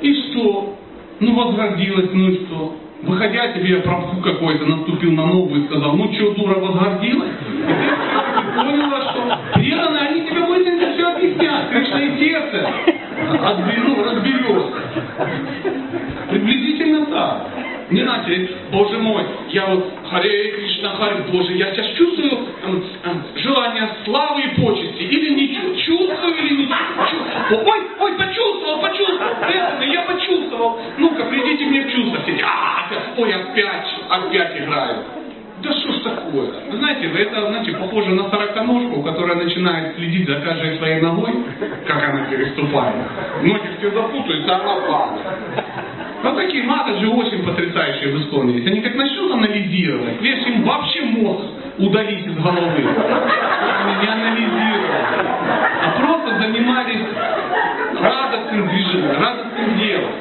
A: И что? Ну, возгордилась, ну и что? Выходя тебе пропу какой-то наступил на ногу и сказал, ну что, дура, возгордилась? И ты поняла, что преданные, они тебе быстренько все объяснят. Кришна сердце отберу, разберется. Приблизительно так. Не надо, Боже мой, я вот Харе Кришна, Харе, Боже, я сейчас чувствую эм, эм, желание славы и почести, или не чувствую, чувствую или не чувствую. Ой, ой, почувствовал, почувствовал, я почувствовал. Ну-ка, придите мне в чувство ой, опять, опять играю. Да что ж такое? Знаете, это, знаете, похоже на сороконожку, которая начинает следить за каждой своей ногой, как она переступает. Ноги все запутаются, она падает. Ну такие маты же очень потрясающие в есть. Они как начнут анализировать, видишь, им вообще мозг удалить из головы. Они не анализировали, а просто занимались радостным движением, радостным делом.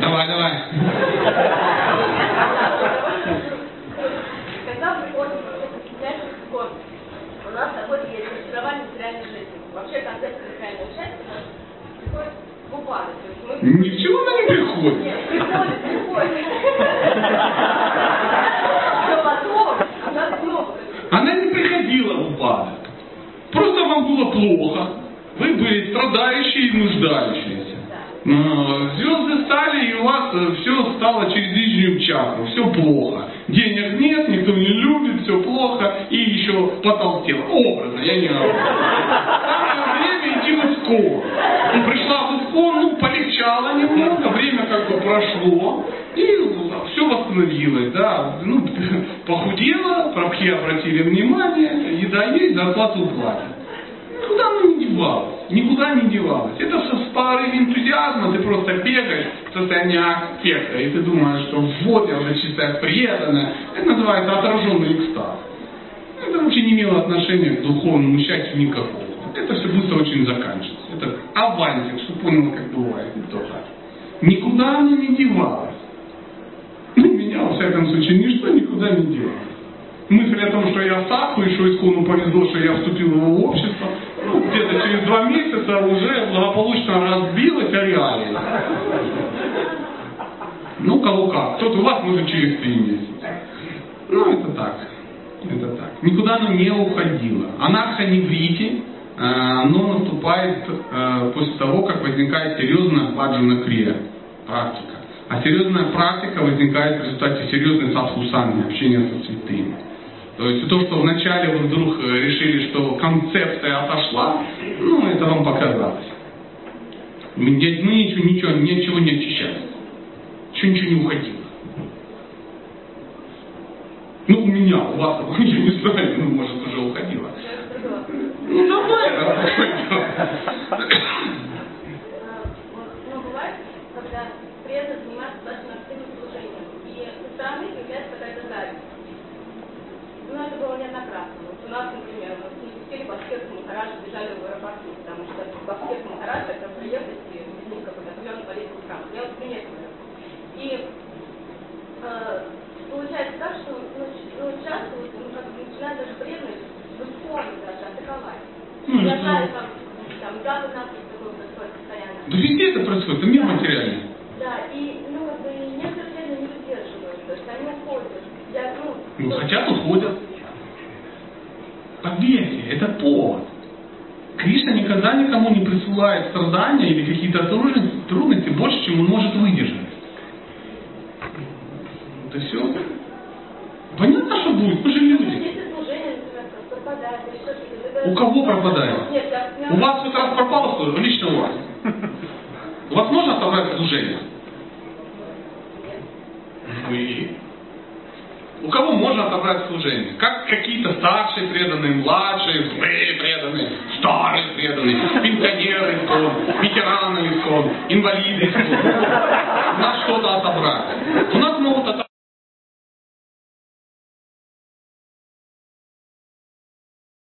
A: Давай, давай.
E: Когда приходит участник в спорт, у нас такой есть формирование материальной жизни. Вообще концепция материального счастья у нас приходит в упадок. То есть мы...
A: Ни к чему она не приходит.
E: Нет, приходит, приходит. Но потом она снова
A: Она не приходила в упадок. Просто вам было плохо. Вы были страдающие и нуждающиеся. Но звезды стали, и у вас все стало через нижнюю чакру. Все плохо. Денег нет, никто не любит, все плохо. И еще потолстел. Образно, я не говорю. Самое время идти в искон. Ну, пришла в искон, ну, полегчало немного, время как бы прошло. И все восстановилось, да. Ну, похудела, прабхи обратили внимание, еда есть, зарплату платят. Никуда оно не девалось. Никуда не девалось. Это все с порыве энтузиазма, ты просто бегаешь в состоянии аффекта, и ты думаешь, что вот я уже чистая преданная. Это называется отраженный экстаз. Это вообще не имело отношения к духовному счастью никакого. Это все быстро очень заканчивается. Это авансик, что понял, как бывает. И то так. Никуда оно не девалось. Ну, меня, во всяком случае, ничто никуда не девалось. Мысль о том, что я саху, и что Искону повезло, что я вступил в его общество, ну, где-то через два месяца уже благополучно разбилась реалии. Ну, кого как. Кто-то у вас может через три месяца. Ну, это так. Это так. Никуда оно не уходило. Анарха не врите, но наступает э, после того, как возникает серьезная баджана крия, практика. А серьезная практика возникает в результате серьезной садхусани, общения со святыми. То есть то, что вначале вы вдруг э, решили, что концепция отошла, ну, это вам показалось. Мы, ничего, ничего, ничего не очищали. Еще ничего не уходило. Ну, у меня, у вас, я не знаю, ну, может, уже уходило. Ну, давай,
E: Но бывает, когда заниматься достаточно активным служением, и со стороны появляется какая-то зависть. Ну, это было неоднократно. Вот у нас, например, мы не пустили Башкирку Махараджа, бежали в аэропорту, потому что Башкирка Махараджа это приехать и ну, какой-то определенный политику храм. Я вот говорю. И э, получается так, что ну, ну, часто вот, ну, как бы начинают даже преданность в исходе даже атаковать. Знаю, там, там запад нас такое происходит постоянно.
A: Да везде это происходит, это мир материальный.
E: Да, и, ну, как бы, некоторые преданные не выдерживают, то есть они уходят. Ну,
A: Ну, хотят, уходят. Поверьте, это повод. Кришна никогда никому не присылает страдания или какие-то трудности, больше, чем он может выдержать. Это все. Понятно, что будет, мы же люди. У кого пропадает? У вас хоть раз пропало служение? Лично у вас. У вас можно отобрать служение? Ну и? У кого можно отобрать служение? Как какие-то старшие преданные, младшие, злые преданные, старые преданные, пенсионеры сон, ветераны сон, инвалиды. У нас что-то отобрать. У нас